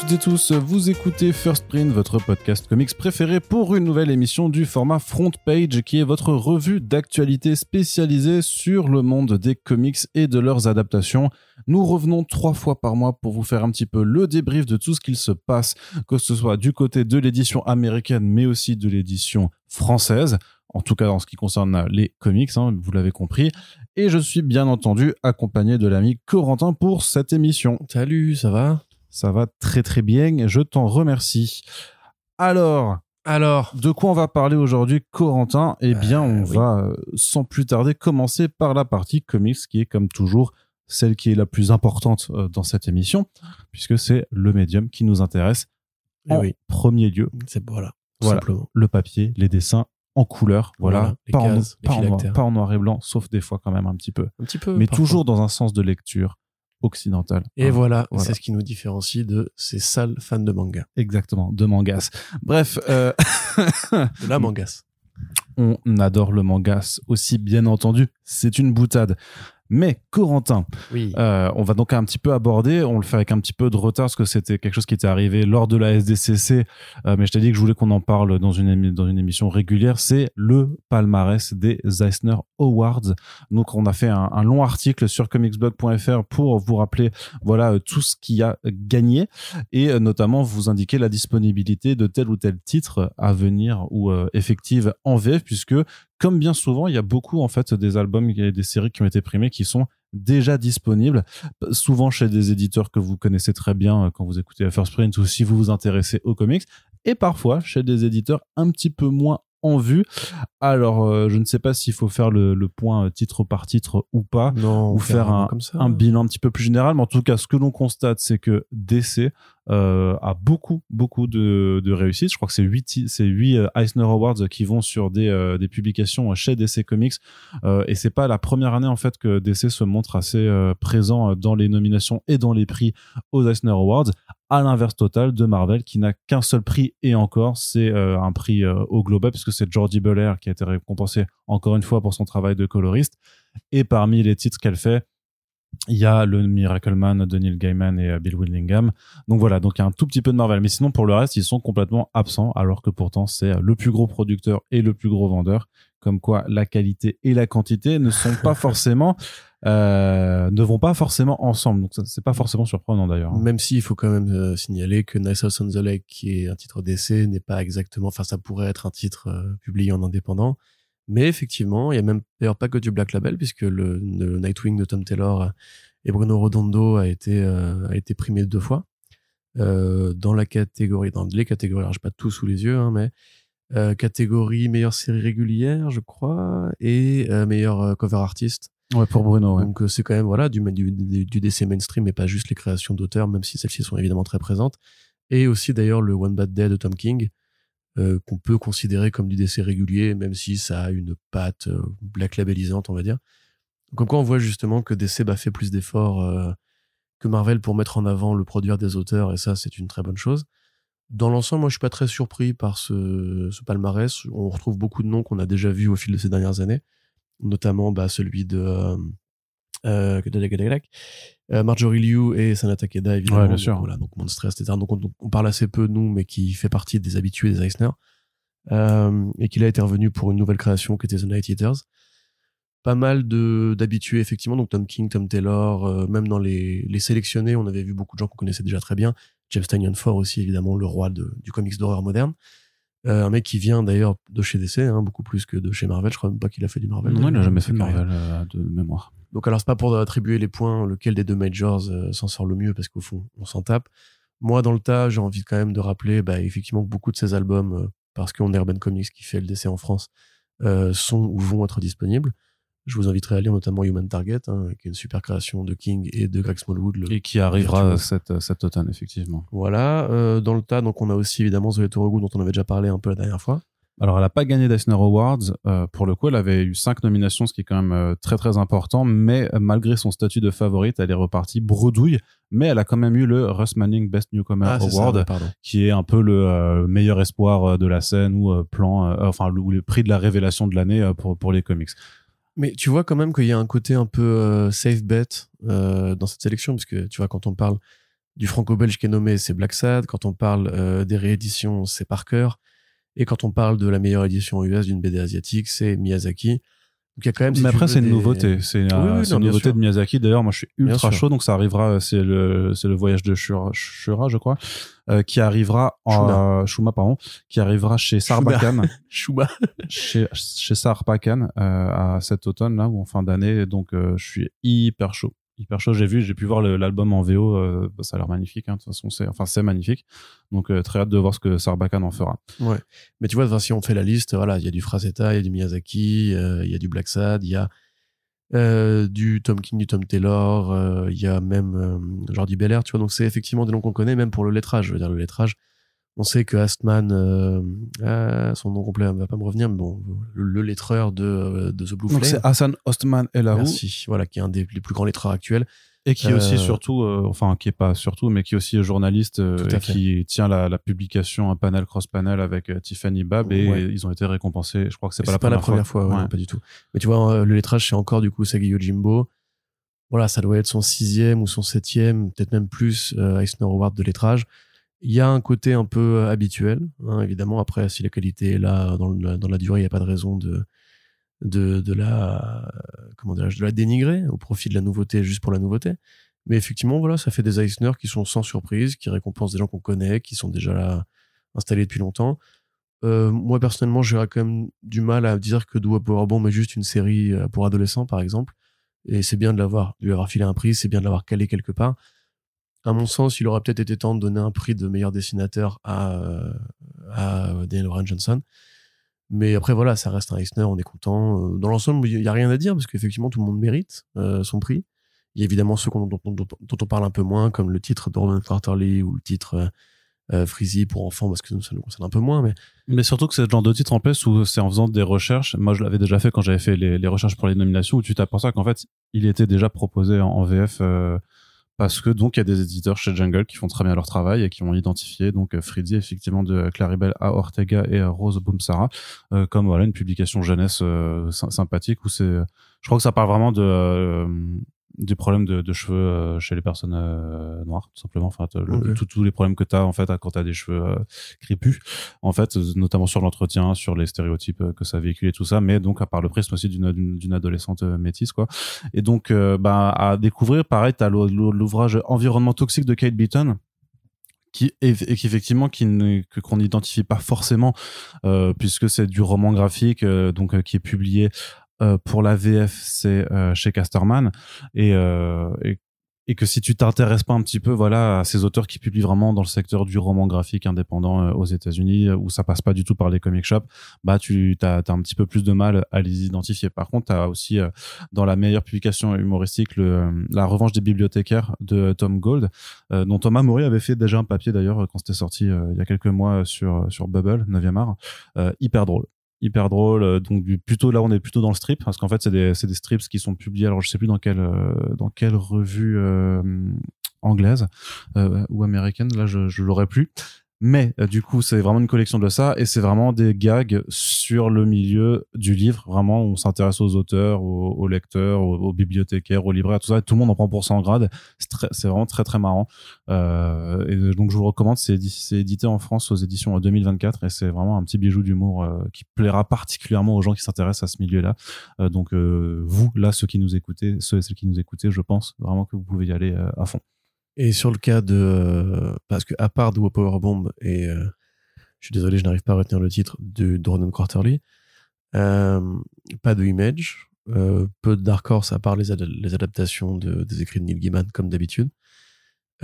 Toutes et tous, vous écoutez First Print, votre podcast comics préféré pour une nouvelle émission du format Front Page qui est votre revue d'actualité spécialisée sur le monde des comics et de leurs adaptations. Nous revenons trois fois par mois pour vous faire un petit peu le débrief de tout ce qu'il se passe, que ce soit du côté de l'édition américaine mais aussi de l'édition française en tout cas dans ce qui concerne les comics, hein, vous l'avez compris. Et je suis bien entendu accompagné de l'ami Corentin pour cette émission. Salut, ça va? Ça va très très bien, je t'en remercie. Alors, Alors, de quoi on va parler aujourd'hui, Corentin? Eh bien, on Euh, oui. va euh, sans plus tarder commencer par la partie comics, qui est comme toujours celle qui est la plus importante euh, dans cette émission, puisque c'est le médium qui nous intéresse eh en oui, premier lieu. c'est voilà, simplement. Le papier, les dessins en couleur, voilà, pas, en, cases, les pas en noir, phylactères. pas en noir et blanc, sauf des fois quand même un petit peu, Un petit peu. mais toujours dans un sens de lecture occidental. Et Hein, voilà, voilà. c'est ce qui nous différencie de ces sales fans de manga. Exactement, de mangas. Bref, euh, De la mangas. on adore le mangas aussi, bien entendu, c'est une boutade. Mais Corentin, Oui. Euh, on va donc un petit peu aborder, on le fait avec un petit peu de retard parce que c'était quelque chose qui était arrivé lors de la SDCC, euh, mais je t'ai dit que je voulais qu'on en parle dans une, émi- dans une émission régulière, c'est le palmarès des Eisner Awards. Donc on a fait un, un long article sur comicsblog.fr pour vous rappeler voilà euh, tout ce qui a gagné et notamment vous indiquer la disponibilité de tel ou tel titre à venir ou euh, effective en VF puisque comme bien souvent, il y a beaucoup en fait des albums et des séries qui ont été primés qui sont déjà disponibles, souvent chez des éditeurs que vous connaissez très bien euh, quand vous écoutez la First Print ou si vous vous intéressez aux comics, et parfois chez des éditeurs un petit peu moins en vue. Alors, euh, je ne sais pas s'il faut faire le, le point euh, titre par titre ou pas, non, ou faire un- un bilan un petit peu plus général, mais en tout cas, ce que l'on constate, c'est que DC euh, a beaucoup, beaucoup de, de réussite. Je crois que c'est 8, c'est huit euh, Eisner Awards qui vont sur des, euh, des publications chez DC Comics. Euh, et c'est pas la première année, en fait, que DC se montre assez présent dans les nominations et dans les prix aux Eisner Awards. À l'inverse total de Marvel, qui n'a qu'un seul prix et encore, c'est un prix au global, puisque c'est Jordi Belair qui a été récompensé encore une fois pour son travail de coloriste. Et parmi les titres qu'elle fait, il y a le Miracle Man de Neil Gaiman et euh, Bill Willingham. Donc voilà, donc il y a un tout petit peu de Marvel. Mais sinon, pour le reste, ils sont complètement absents, alors que pourtant, c'est euh, le plus gros producteur et le plus gros vendeur. Comme quoi, la qualité et la quantité ne sont pas forcément, euh, ne vont pas forcément ensemble. Donc c'est pas forcément surprenant d'ailleurs. hein. Même s'il faut quand même euh, signaler que Nice House on the Lake, qui est un titre d'essai, n'est pas exactement, enfin, ça pourrait être un titre euh, publié en indépendant. Mais effectivement, il y a même, d'ailleurs, pas que du Black Label, puisque le, le Nightwing de Tom Taylor et Bruno Redondo a été, euh, a été primé deux fois. Euh, dans la catégorie, dans les catégories, alors j'ai pas tout sous les yeux, hein, mais euh, catégorie meilleure série régulière, je crois, et euh, meilleur euh, cover artist. Ouais, pour Bruno, ouais. Donc c'est quand même voilà du, du, du, du DC mainstream et pas juste les créations d'auteurs, même si celles-ci sont évidemment très présentes. Et aussi d'ailleurs le One Bad Day de Tom King, euh, qu'on peut considérer comme du DC régulier, même si ça a une patte euh, black labelisante, on va dire. Comme quoi on voit justement que DC bah, fait plus d'efforts euh, que Marvel pour mettre en avant le produire des auteurs, et ça c'est une très bonne chose. Dans l'ensemble, moi je suis pas très surpris par ce, palmarès. On retrouve beaucoup de noms qu'on a déjà vus au fil de ces dernières années, notamment bah, celui de euh, euh, Marjorie Liu et Sana Takeda évidemment. Ouais, bien Donc, sûr. Voilà, donc Monstress, etc. Donc on, on parle assez peu de nous, mais qui fait partie des habitués des Eisner. Euh, et qu'il a été revenu pour une nouvelle création qui était The Night Eaters. Pas mal de d'habitués effectivement, donc Tom King, Tom Taylor, euh, même dans les, les sélectionnés, on avait vu beaucoup de gens qu'on connaissait déjà très bien. James Tynion Ford aussi évidemment, le roi de, du comics d'horreur moderne. Euh, un mec qui vient d'ailleurs de chez DC, hein, beaucoup plus que de chez Marvel. Je crois même pas qu'il a fait du Marvel. Non, il n'a jamais fait de. Marvel euh, de mémoire. Donc alors c'est pas pour attribuer les points lequel des deux majors euh, s'en sort le mieux parce qu'au fond on s'en tape. Moi dans le tas j'ai envie quand même de rappeler bah, effectivement que beaucoup de ces albums parce qu'on est Urban Comics qui fait le DC en France sont ou vont être disponibles. Je vous inviterai à lire notamment Human Target hein, qui est une super création de King et de Greg Smallwood. le- Et qui arrivera virtuose. cet, cet automne, effectivement. Voilà euh, dans le tas donc on a aussi évidemment Zoé Torogu dont on avait déjà parlé un peu la dernière fois. Alors, elle n'a pas gagné d'Eisner Awards. Euh, pour le coup, elle avait eu cinq nominations, ce qui est quand même euh, très très important. Mais euh, malgré son statut de favorite, elle est repartie bredouille. Mais elle a quand même eu le Russ Manning Best Newcomer Ah, ça, Award, qui est un peu le euh, meilleur espoir euh, de la scène ou euh, plan, euh, enfin le, ou le prix de la révélation de l'année euh, pour pour les comics. Mais tu vois quand même qu'il y a un côté un peu euh, safe bet euh, dans cette sélection, parce que tu vois, quand on parle du franco-belge qui est nommé, c'est Black Sad. Quand on parle euh, des rééditions, c'est Parker. Et quand on parle de la meilleure édition US d'une BD asiatique, c'est Miyazaki. Donc il y a quand même. si mais après, c'est une des- nouveauté. C'est Oui, euh, oui, une nouveauté sûr. de Miyazaki. D'ailleurs, moi, je suis ultra chaud. Donc, ça arrivera. C'est le, c'est le voyage de Shura, Shura, je crois, euh, qui arrivera en Shuma, pardon, qui arrivera chez Sarbacane, Shuba. chez, chez Sarbacane euh, à cet automne là ou en fin d'année. Donc, euh, je suis hyper chaud. Hyper chaud. J'ai vu, j'ai pu voir l'album en VO. euh, bah, ça a l'air magnifique. hein. De toute façon, c'est, enfin, c'est magnifique. Donc, euh, très hâte de voir ce que Sarbacane en fera. Ouais. Mais tu vois, si on fait la liste, voilà, il y a du Frazetta, il y a du Miyazaki, euh, il y a du Black Sad, il y a euh, du Tom King, du Tom Taylor, euh, il y a même Jordi Belair, tu vois. Donc c'est effectivement des noms qu'on connaît, même pour le lettrage. Je veux dire, le lettrage, on sait que Astman, euh, ah, son nom complet va pas me revenir, mais bon, le, le lettreur de, euh, de The Blue Donc, c'est Flame. Hassan Ostman Elahu. Merci. Voilà, qui est un des, les plus grands lettreurs actuels. Et qui est aussi Euh, surtout, euh, enfin qui est pas surtout, mais qui est aussi journaliste euh, et qui tient la, la publication un panel cross panel avec Tiffany Bab et Ouais. ils ont été récompensés. Je crois que c'est pas, la, première fois, ouais, Ouais. non, pas du tout. Mais tu vois, le lettrage, c'est encore du coup Sagi Yojimbo. Voilà, ça doit être son sixième ou son septième, peut-être même plus, Eisner Award de lettrage. Il y a un côté un peu euh, habituel, hein, évidemment. Après, si la qualité est là dans, le- dans la durée, il n'y a pas de raison de, de, la, euh, comment de la dénigrer au profit de la nouveauté juste pour la nouveauté. Mais effectivement, voilà, ça fait des Eisner qui sont sans surprise, qui récompensent des gens qu'on connaît, qui sont déjà là, installés depuis longtemps. Euh, moi personnellement, j'aurais quand même du mal à dire que Do Powerbomb est juste une série euh, pour adolescents, par exemple. Et c'est bien de l'avoir, de lui avoir filé un prix, c'est bien de l'avoir calé quelque part. À mon sens, il aurait peut-être été temps de donner un prix de meilleur dessinateur à, euh, Daniel Warren Johnson. Mais après, voilà, ça reste un Eisner, on est content. Euh, Dans l'ensemble, il n'y a rien à dire parce qu'effectivement, tout le monde mérite euh, son prix. Il y a évidemment ceux dont, on parle un peu moins, comme le titre de Roman Quarterly ou le titre euh, Freezy pour enfants, parce que ça nous concerne un peu moins. Mais surtout que c'est le genre de titre en plus où c'est en faisant des recherches. Moi, je l'avais déjà fait quand j'avais fait les, recherches pour les nominations où tu t'aperçois qu'en fait, il était déjà proposé en, VF parce que donc il y a des éditeurs chez Jungle qui font très bien leur travail et qui ont identifié donc euh, Frizzy effectivement de Claribel à Ortega et Rose Boomsara euh, comme voilà une publication jeunesse euh, sy- sympathique où c'est je crois que ça parle vraiment de euh, des problèmes de, de cheveux euh, chez les personnes euh, noires tout simplement. Enfin le- tout- tous les problèmes que tu as en fait quand tu as des cheveux euh, crépus en fait notamment sur l'entretien sur les stéréotypes euh, que ça véhicule et tout ça. Mais donc à part le prisme aussi d'une adolescente euh, métisse quoi. Et donc euh, bah à découvrir pareil l'ou- l'ou- l'ouvrage environnement toxique de Kate Beaton qui et et qui effectivement qui ne- que qu'on n'identifie pas forcément euh, puisque c'est du roman graphique euh, donc euh, qui est publié pour la VF c'est euh, chez Casterman. Et, euh, et et que si tu t'intéresses pas un petit peu voilà à ces auteurs qui publient vraiment dans le secteur du roman graphique indépendant euh, aux États-Unis euh, où ça passe pas du tout par les comic shops bah tu as, un petit peu plus de mal à les identifier. Par contre tu as aussi euh, dans la meilleure publication humoristique le, euh, la revanche des bibliothécaires de Tom Gold euh, dont Thomas Maury avait fait déjà un papier d'ailleurs quand c'était sorti euh, il y a quelques mois sur sur Bubble 9e art Euh, hyper drôle hyper drôle euh, donc plutôt là on est plutôt dans le strip parce qu'en fait c'est des des strips qui sont publiés alors je sais plus dans quelle euh, dans quelle revue euh, anglaise euh, ou américaine là je je l'aurais plus mais euh, du coup c'est vraiment une collection de ça et c'est vraiment des gags sur le milieu du livre. Vraiment on s'intéresse aux auteurs aux, lecteurs aux, bibliothécaires aux libraires tout ça. Tout le monde en prend pour son grade. C'est vraiment très très marrant. Euh, et donc je vous recommande. C'est édi- c'est édité en France aux éditions en 2024 et c'est vraiment un petit bijou d'humour euh, qui plaira particulièrement aux gens qui s'intéressent à ce milieu là donc euh, vous là ceux qui nous écoutez ceux et celles qui nous écoutez je pense vraiment que vous pouvez y aller euh, à fond Et sur le cas de. Parce que, à part Do Powerbomb et. euh, je suis désolé, je n'arrive pas à retenir le titre de Ronan Quarterly. euh, pas de Image. euh, peu de Dark Horse à part les, ad- les adaptations de, des écrits de Neil Gaiman, comme d'habitude.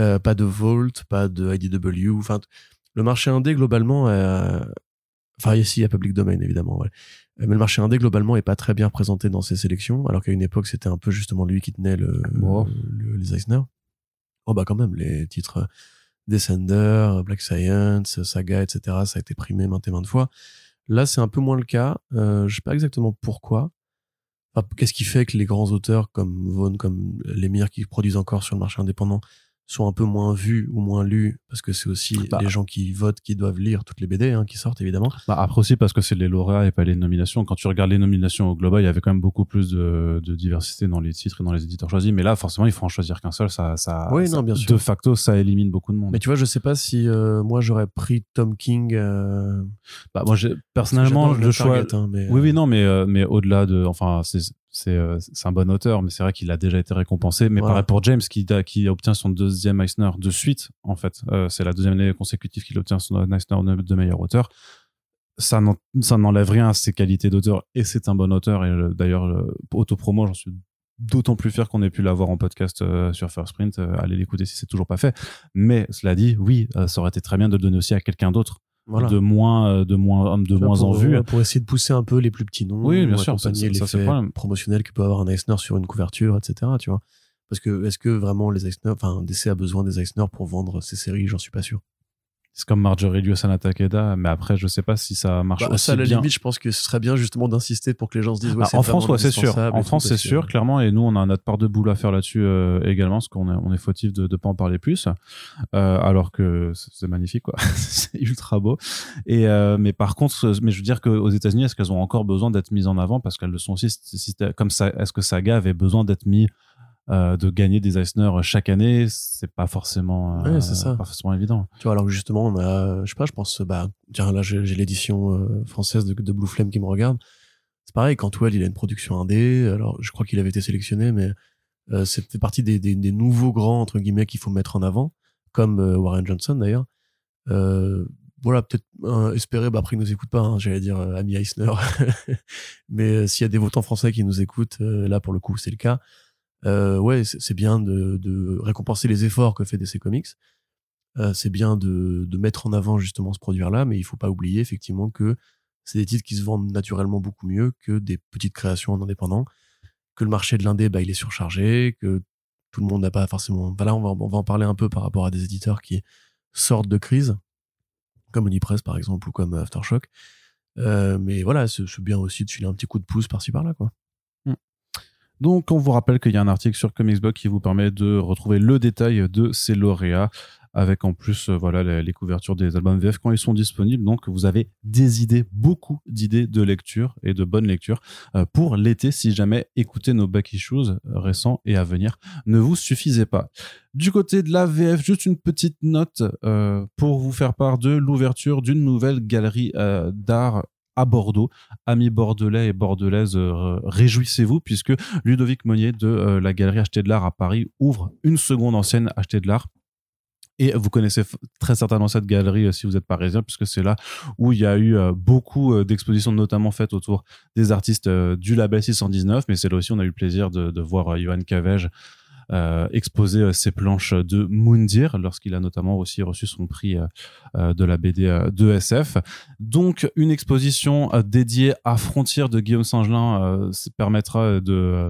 Euh, pas de Volt, pas de IDW. Enfin, le marché indé, globalement. euh, Enfin, ici, il y a Public Domain, évidemment. ouais. Euh, Mais le marché indé, globalement, est pas très bien représenté dans ces sélections, alors qu'à une époque, c'était un peu justement lui qui tenait le, Bon. le- les Eisner. Oh bah quand même, les titres euh, Descender, Black Science, Saga, etc., ça a été primé maintes et maintes fois. Là, c'est un peu moins le cas. Euh, je sais pas exactement pourquoi. Qu'est-ce qui fait que les grands auteurs comme Vaughn, comme Lemire, qui produisent encore sur le marché indépendant, sont un peu moins vus ou moins lus parce que c'est aussi Bah. les gens qui votent qui doivent lire toutes les BD hein, qui sortent évidemment. Bah, après aussi parce que c'est les lauréats et pas les nominations. Quand tu regardes les nominations au global, il y avait quand même beaucoup plus de, de diversité dans les titres et dans les éditeurs choisis. Mais là, forcément, il faut en choisir qu'un seul. Ça, ça, Oui, ça- non, bien sûr. de facto, ça élimine beaucoup de monde. Mais tu vois, je sais pas si euh, moi j'aurais pris Tom King. euh, Bah, moi, personnellement, j'adore le choix. Target, hein, mais, Oui, euh, oui, non, mais, euh, mais au-delà de, enfin, c'est, c'est, euh, c'est un bon auteur, mais c'est vrai qu'il a déjà été récompensé. Mais Voilà. pareil pour James, qui, qui obtient son deuxième Eisner de suite, en fait. Euh, c'est la deuxième année consécutive qu'il obtient son Eisner de, meilleur auteur. Ça, n'en- ça n'enlève rien à ses qualités d'auteur, et c'est un bon auteur. Et d'ailleurs, autopromo, j'en suis d'autant plus fier qu'on ait pu l'avoir en podcast euh, sur First Print. Euh, allez l'écouter si c'est toujours pas fait. Mais cela dit, oui, ça aurait été très bien de le donner aussi à quelqu'un d'autre, voilà. de moins, euh, de moins, de Tu vois, moins pour, en vue. pour essayer de pousser un peu les plus petits noms, Oui, bien sûr, accompagner l'effet promotionnel que peut avoir un Eisner sur une couverture, etc. Tu vois Parce que est-ce que vraiment les Eisner, enfin DC a besoin des Eisner pour vendre ses séries? J'en suis pas sûr. C'est comme Marjorie Liu Sana Takeda, mais après, je sais pas si ça marche Bah, aussi ça, à la bien. limite, je pense que ce serait bien justement d'insister pour que les gens se disent. Ouais, Ah, en France, ouais, c'est sûr. En France, c'est sûr, clairement. Et nous, on a notre part de boulot à faire là-dessus euh, également, parce qu'on est, on est fautif de ne pas en parler plus. Euh, alors que c'est magnifique, quoi. c'est ultra beau. Et euh, mais par contre, mais je veux dire qu'aux États-Unis, est-ce qu'elles ont encore besoin d'être mises en avant? Parce qu'elles le sont aussi. comme ça, est-ce que Saga avait besoin d'être mis euh, de gagner des Eisner chaque année C'est pas forcément. euh, Ouais, c'est ça. Pas forcément évident. Tu vois, alors justement, on a, je sais pas, je pense, bah, tiens, là, j'ai l'édition euh, française de, de Blue Flame qui me regarde. C'est pareil, Cantwell, il a une production indé. Alors, je crois qu'il avait été sélectionné, mais fait partie des, des, des nouveaux grands, entre guillemets, qu'il faut mettre en avant, comme Warren Johnson d'ailleurs. Voilà, peut-être espérer, bah, après, il nous écoute pas, hein, j'allais dire ami Eisner. mais s'il y a des votants français qui nous écoutent, là, pour le coup, c'est le cas. Euh, ouais, c'est bien de, de récompenser les efforts que fait DC Comics. Euh, c'est bien de, de mettre en avant justement ce produit-là, mais il faut pas oublier effectivement que c'est des titres qui se vendent naturellement beaucoup mieux que des petites créations en indépendant, que le marché de l'indé, bah, il est surchargé, que tout le monde n'a pas forcément... Bah là, on va, on va en parler un peu par rapport à des éditeurs qui sortent de crise, comme Unipress par exemple, ou comme Aftershock. Euh, mais voilà, c'est bien aussi de filer un petit coup de pouce par-ci par-là, quoi. Donc, on vous rappelle qu'il y a un article sur Comicsblog qui vous permet de retrouver le détail de ces lauréats, avec en plus, euh, voilà, les, couvertures des albums VF quand ils sont disponibles. Donc, vous avez des idées, beaucoup d'idées de lecture et de bonnes lectures euh, pour l'été, si jamais écouter nos back issues récents et à venir ne vous suffisait pas. Du côté de la VF, juste une petite note euh, pour vous faire part de l'ouverture d'une nouvelle galerie euh, d'art à Bordeaux. Amis bordelais et bordelaises, euh, réjouissez-vous puisque Ludovic Monnier de euh, la galerie Acheter de l'Art à Paris ouvre une seconde ancienne Acheter de l'Art. Et vous connaissez très certainement cette galerie euh, si vous êtes parisien, puisque c'est là où il y a eu beaucoup d'expositions, notamment faites autour des artistes du label 619. Mais c'est là aussi on a eu le plaisir de, de voir Johan Cavege euh, exposer euh, ses planches de Moundir, lorsqu'il a notamment aussi reçu son prix euh, euh, de la BD euh, de SF. Donc une exposition euh, dédiée à Frontières de Guillaume Singelin euh, s- permettra de euh,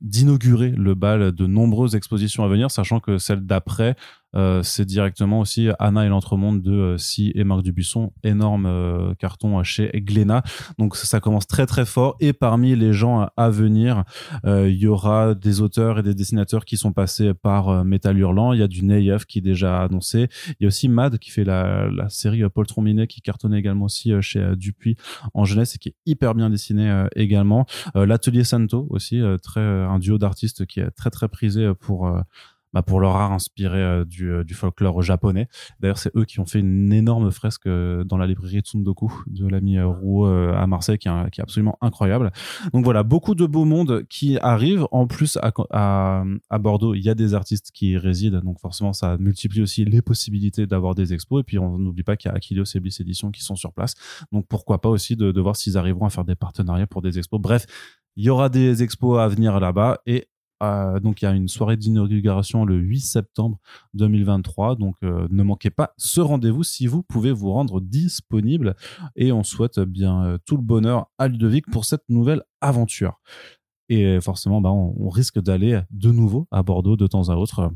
d'inaugurer le bal de nombreuses expositions à venir, sachant que celle d'après, euh, c'est directement aussi Anna et l'entremonde de euh, Si et Marc Dubuisson, énorme euh, carton chez Glénat. Donc ça, commence très très fort. Et parmi les gens à venir, il y aura des auteurs et des dessinateurs qui sont passés par Metal Hurlant. Il y a du Neyev qui est déjà annoncé. Il y a aussi Mad qui fait la, la série Paul Trombinet qui cartonnait également aussi chez Dupuis en jeunesse et qui est hyper bien dessiné également. L'Atelier Santo aussi, très, un duo d'artistes qui est très très prisé pour... bah, pour leur art inspiré euh, du, euh, du folklore japonais. D'ailleurs, c'est eux qui ont fait une énorme fresque euh, dans la librairie Tsundoku de l'ami Rouault à Marseille, qui est, absolument incroyable. Donc voilà, beaucoup de beaux mondes qui arrivent. En plus, à Bordeaux, il y a des artistes qui y résident, donc forcément, ça multiplie aussi les possibilités d'avoir des expos. Et puis, on n'oublie pas qu'il y a Aquilios et Bliss Edition qui sont sur place. Donc pourquoi pas aussi de, de voir s'ils arriveront à faire des partenariats pour des expos. Bref, il y aura des expos à venir là-bas et euh, donc il y a une soirée d'inauguration le 8 septembre 2023. Donc euh, ne manquez pas ce rendez-vous si vous pouvez vous rendre disponible. Et on souhaite bien euh, tout le bonheur à Ludovic pour cette nouvelle aventure. Et forcément, bah, on risque d'aller de nouveau à Bordeaux de temps à autre.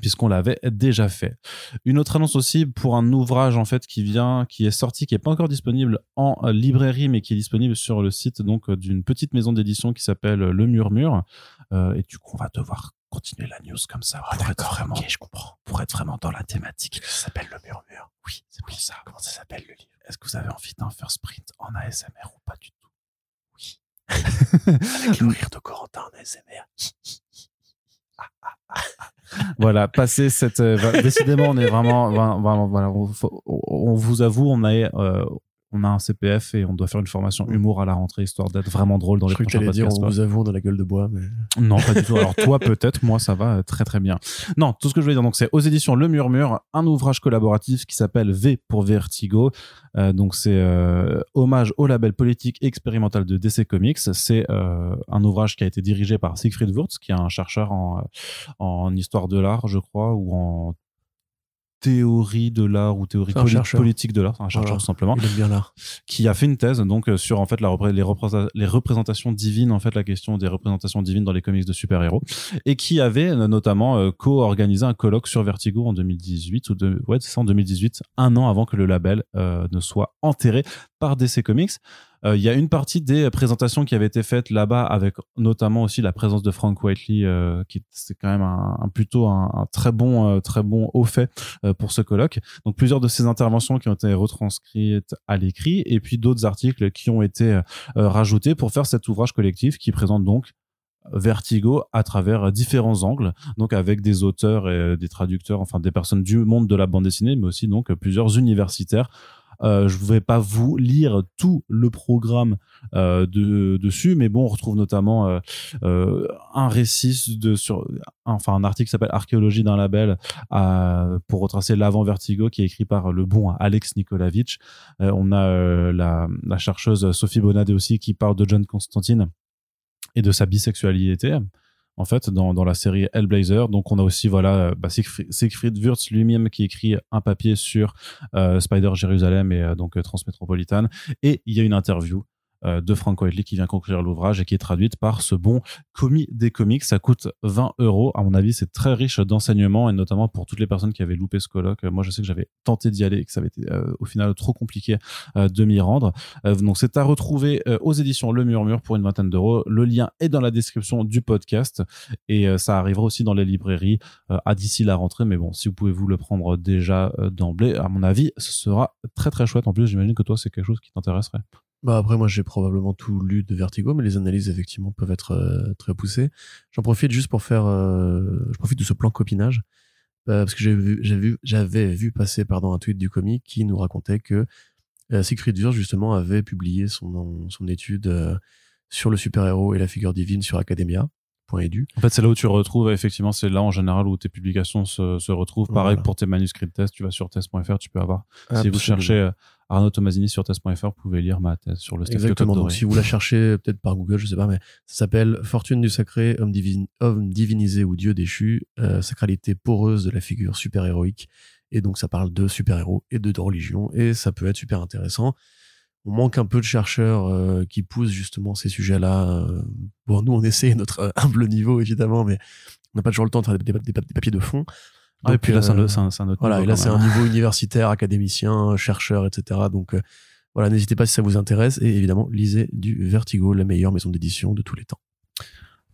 Euh, puisqu'on l'avait déjà fait. Une autre annonce aussi pour un ouvrage en fait qui vient, qui est sorti, qui est pas encore disponible en euh, librairie, mais qui est disponible sur le site donc euh, d'une petite maison d'édition qui s'appelle Le Murmure. Euh, et du coup, on va devoir continuer la news comme ça Ah, pour être d'accord, vraiment, ok, je comprends. pour être vraiment dans la thématique. Ça s'appelle le murmure. Oui, c'est pour ça. Comment ça s'appelle le livre? Est-ce que vous avez envie d'un first sprint en ASMR ou pas du tout? Avec le rire de Corentin en ASMR. voilà, passer cette. euh, décidément, on est vraiment, voilà, on, on vous avoue, on a, euh, on a un CPF et on doit faire une formation humour à la rentrée histoire d'être vraiment drôle dans Je les prochains t'allais dire, podcasts. on quoi. vous avoue, on a la gueule de bois, mais. Non, pas du tout. Alors toi peut-être, moi ça va euh, très très bien. Non, tout ce que je voulais dire, donc c'est aux éditions Le Murmure, un ouvrage collaboratif qui s'appelle V pour Vertigo. Euh, donc c'est euh, hommage au label politique expérimental de DC Comics. C'est euh, un ouvrage qui a été dirigé par Siegfried Wurz, qui est un chercheur en, en histoire de l'art, je crois, ou en théorie de l'art ou théorie politique de l'art, un chercheur Voilà. tout simplement Il aime bien l'art. qui a fait une thèse donc euh, sur en fait la repré- les, représenta- les représentations divines en fait la question des représentations divines dans les comics de super-héros et qui avait euh, notamment euh, co-organisé un colloque sur Vertigo en 2018 ou de, ouais c'est en 2018 un an avant que le label euh, ne soit enterré par DC Comics Euh, il y a une partie des présentations qui avaient été faites là-bas avec notamment aussi la présence de Frank Whiteley euh, qui c'est quand même un, plutôt un, un très bon euh, très bon au fait euh, pour ce colloque donc plusieurs de ces interventions qui ont été retranscrites à l'écrit et puis d'autres articles qui ont été euh, rajoutés pour faire cet ouvrage collectif qui présente donc Vertigo à travers différents angles, donc avec des auteurs et des traducteurs, enfin des personnes du monde de la bande dessinée, mais aussi donc plusieurs universitaires. Euh, je ne vais pas vous lire tout le programme euh, de, dessus, mais bon, on retrouve notamment euh, un récit de sur, enfin un article qui s'appelle Archéologie d'un label pour retracer l'avant Vertigo, qui est écrit par le bon Alex Nikolavitch. On a la, la chercheuse Sophie Bonadé aussi qui parle de John Constantine et de sa bisexualité en fait dans, dans la série Hellblazer. Donc on a aussi voilà bah, Siegfried, Siegfried lui-même qui écrit un papier sur euh, Spider Jérusalem et euh, donc euh, Transmétropolitane. Et il y a une interview euh, de Frank Whiteley qui vient conclure l'ouvrage et qui est traduite par ce bon commis des comics. Ça coûte 20 euros. À mon avis, c'est très riche d'enseignements et notamment pour toutes les personnes qui avaient loupé ce colloque. Euh, Moi, je sais que j'avais tenté d'y aller et que ça avait été euh, au final trop compliqué euh, de m'y rendre. Euh, donc, c'est à retrouver euh, aux éditions Le Murmure pour une vingtaine d'euros. Le lien est dans la description du podcast et euh, ça arrivera aussi dans les librairies euh, à d'ici la rentrée. Mais bon, si vous pouvez vous le prendre déjà euh, d'emblée, à mon avis, ce sera très très chouette. En plus, j'imagine que toi, c'est quelque chose qui t'intéresserait. Bah après moi j'ai probablement tout lu de Vertigo mais les analyses effectivement peuvent être euh, très poussées. J'en profite juste pour faire euh, je profite de ce plan copinage euh, parce que j'ai vu vu j'avais vu passer pardon un tweet du comic qui nous racontait que euh, Siegfried Wurz justement avait publié son son étude euh, sur le super-héros et la figure divine sur academia.edu. En fait, c'est là où tu retrouves, effectivement, c'est là en général où tes publications se, se retrouvent. Pareil Voilà. pour tes manuscrits de thèse, tu vas sur test.fr, tu peux avoir. Si vous cherchez euh, Arnaud Tomasini sur test.fr, vous pouvez lire ma thèse sur le Exactement. Donc, si vous la cherchez peut-être par Google, je sais pas, mais ça s'appelle Fortune du sacré, homme, divin- homme divinisé ou dieu déchu, euh, sacralité poreuse de la figure super-héroïque. Et donc, ça parle de super-héros et de, de religion. Et ça peut être super intéressant. On manque un peu de chercheurs euh, qui poussent justement ces sujets-là. euh. Bon, nous, on essaie notre humble niveau, évidemment, mais on n'a pas toujours le temps de faire des, des- des- des papiers de fond. Ah, et puis là, c'est euh, un, autre voilà, niveau et là c'est un niveau universitaire, académicien, chercheur, etc. Donc euh, voilà, n'hésitez pas si ça vous intéresse. Et évidemment, lisez du Vertigo, la meilleure maison d'édition de tous les temps.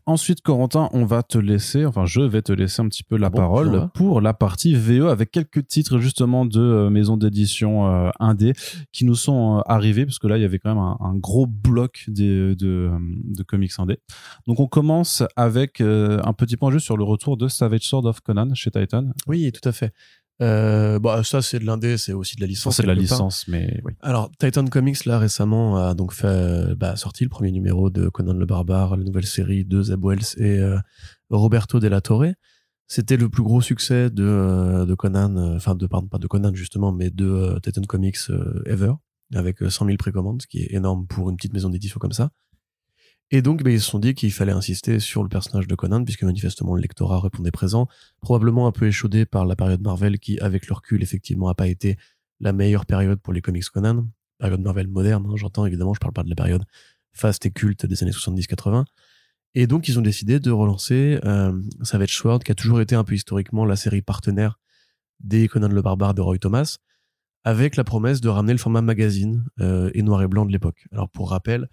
Ensuite, Corentin, on va te laisser, enfin, je vais te laisser un petit peu la Ah bon, parole pour la partie VE avec quelques titres justement de euh, maisons d'édition euh, indé qui nous sont euh, arrivés parce que là, il y avait quand même un, un gros bloc des- de, euh, de comics indé. Donc, on commence avec euh, un petit point juste sur le retour de Savage Sword of Conan chez Titan. Oui, tout à fait. Euh, bah, ça, c'est de l'indé, c'est aussi de la licence. c'est de la part. licence, mais oui. Alors, Titan Comics, là, récemment, a donc fait, euh, bah, sorti le premier numéro de Conan le Barbare, la nouvelle série de Zeb Wells et euh, Roberto Della Torre. C'était le plus gros succès de, euh, de Conan, euh, enfin, de, pardon, pas de Conan, justement, mais de Titan Comics ever, avec euh, 100 000 précommandes, ce qui est énorme pour une petite maison d'édition comme ça. Et donc, bah, ils se sont dit qu'il fallait insister sur le personnage de Conan, puisque manifestement le lectorat répondait présent, probablement un peu échaudé par la période Marvel, qui, avec le recul, effectivement, a pas été la meilleure période pour les comics Conan. Période Marvel moderne, hein, j'entends évidemment, je parle pas de la période faste et culte des années 70-80. Et donc, ils ont décidé de relancer euh, Savage Sword, qui a toujours été un peu historiquement la série partenaire des Conan le Barbare de Roy Thomas, avec la promesse de ramener le format magazine euh, et noir et blanc de l'époque. Alors, pour rappel,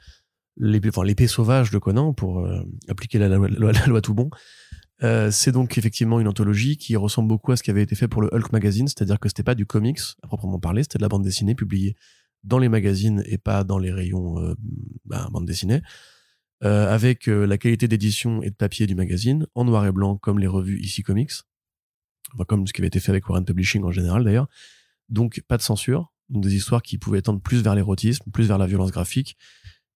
l'épée sauvage de Conan, pour euh, appliquer la, loi- tout bon, Euh, c'est donc effectivement une anthologie qui ressemble beaucoup à ce qui avait été fait pour le Hulk Magazine, c'est-à-dire que c'était pas du comics à proprement parler, c'était de la bande dessinée publiée dans les magazines et pas dans les rayons euh, bah, bande dessinée, avec la qualité d'édition et de papier du magazine en noir et blanc comme les revues ici comics, comme ce qui avait été fait avec Warren Publishing en général d'ailleurs. Donc pas de censure, donc des histoires qui pouvaient tendre plus vers l'érotisme, plus vers la violence graphique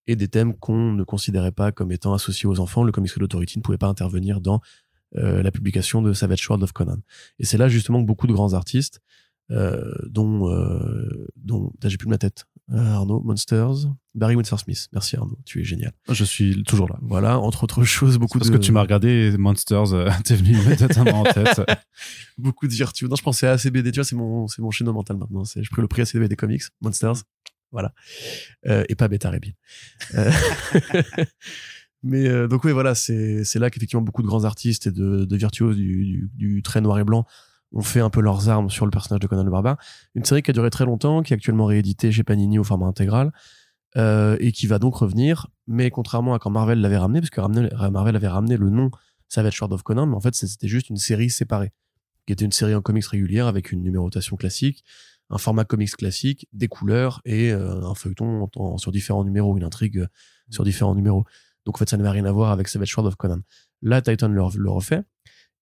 et des thèmes qu'on ne considérait pas comme étant associés aux enfants. Le Comics Code Authority ne pouvait pas intervenir dans euh, la publication de Savage Sword of Conan. Et c'est là justement que beaucoup de grands artistes, euh, dont, euh, dont j'ai plus de ma tête, Euh, Arnaud, Monsters, Barry Windsor Smith. Merci Arnaud, tu es génial. Je suis toujours là. Voilà, entre autres choses, beaucoup Parce de que tu m'as regardé Monsters, euh, t'es venu me mettre en tête. beaucoup de virtues. Non, je pensais à ACBD, tu vois, c'est mon, c'est mon chaînon mental maintenant. J'ai pris le prix ACBD Comics, Monsters. Voilà. Euh, et pas Beta Bill. Euh, Mais euh, donc oui, voilà, c'est là qu'effectivement beaucoup de grands artistes et de, virtuoses du, du, du trait noir et blanc ont fait un peu leurs armes sur le personnage de Conan le Barbare. Une série qui a duré très longtemps, qui est actuellement rééditée chez Panini au format intégral euh, et qui va donc revenir. Mais contrairement à quand Marvel l'avait ramené, parce que Marvel avait ramené le nom Savage Sword of Conan, mais en fait c'était juste une série séparée, qui était une série en comics régulière avec une numérotation classique, un format comics classique, des couleurs et euh, un feuilleton en- en- sur différents numéros, une intrigue euh, sur différents numéros. Donc en fait, ça n'avait rien à voir avec Savage Sword of Conan. Là, Titan le, le refait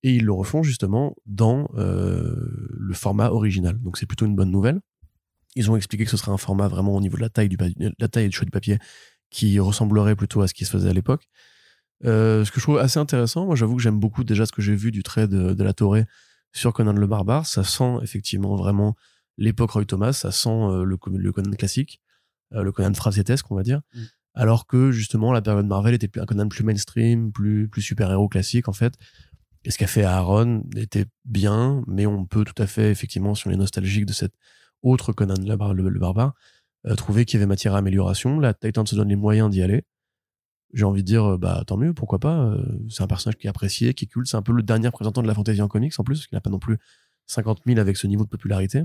et ils le refont justement dans euh, le format original. Donc c'est plutôt une bonne nouvelle. Ils ont expliqué que ce serait un format vraiment au niveau de la taille du, la taille et du choix du papier qui ressemblerait plutôt à ce qui se faisait à l'époque. Euh, ce que je trouve assez intéressant, moi j'avoue que j'aime beaucoup déjà ce que j'ai vu du trait de, de la Torre sur Conan le Barbare. Ça sent effectivement vraiment l'époque Roy Thomas, ça sent euh, le, le Conan classique, euh, le Conan phrasietesque, on va dire. Mm. Alors que justement la période Marvel était un Conan plus mainstream, plus, plus super-héros classique en fait. Et ce qu'a fait Aaron était bien, mais on peut tout à fait, effectivement, si on est nostalgique de cette autre Conan le, le- le barbare, euh, trouver qu'il y avait matière à amélioration. La Titan se donne les moyens d'y aller. J'ai envie de dire, euh, bah tant mieux, pourquoi pas. c'est un personnage qui est apprécié, qui est culte. C'est un peu le dernier représentant de la fantasy en comics en plus, parce qu'il n'a pas non plus 50 000 avec ce niveau de popularité.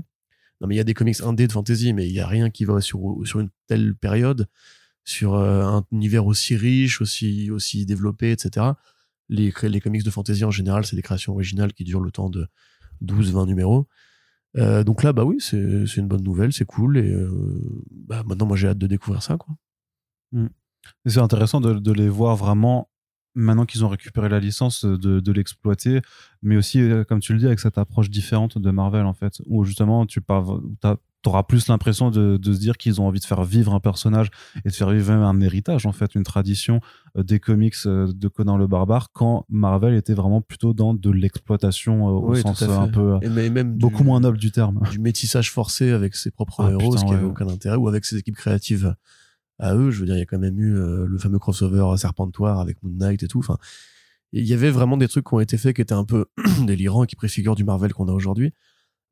Non, mais il y a des comics indés de fantasy, mais il y a rien qui va sur, sur une telle période, sur euh, un univers aussi riche, aussi, aussi développé, etc. Les, les comics de fantasy en général, c'est des créations originales qui durent le temps de 12-20 numéros. Euh, donc là, bah oui, c'est une bonne nouvelle, c'est cool. Et euh, bah, maintenant, moi, j'ai hâte de découvrir ça. Et c'est intéressant de les voir vraiment, maintenant qu'ils ont récupéré la licence, de, de l'exploiter, mais aussi, euh, comme tu le dis, avec cette approche différente de Marvel, en fait, où justement, tu auras plus l'impression de, de se dire qu'ils ont envie de faire vivre un personnage et de faire vivre même un héritage, en fait, une tradition euh, des comics euh, de Conan le Barbare, quand Marvel était vraiment plutôt dans de l'exploitation euh, au Oui, sens euh, un peu... Et même du- beaucoup moins noble du terme. du métissage forcé avec ses propres Ah, héros, putain, ce qui ouais, avait ouais. aucun intérêt, ou avec ses équipes créatives à eux. Je veux dire, il y a quand même eu euh, le fameux crossover Serpentoire avec Moon Knight et tout. Enfin, il y avait vraiment des trucs qui ont été faits qui étaient un peu délirants qui préfigurent du Marvel qu'on a aujourd'hui.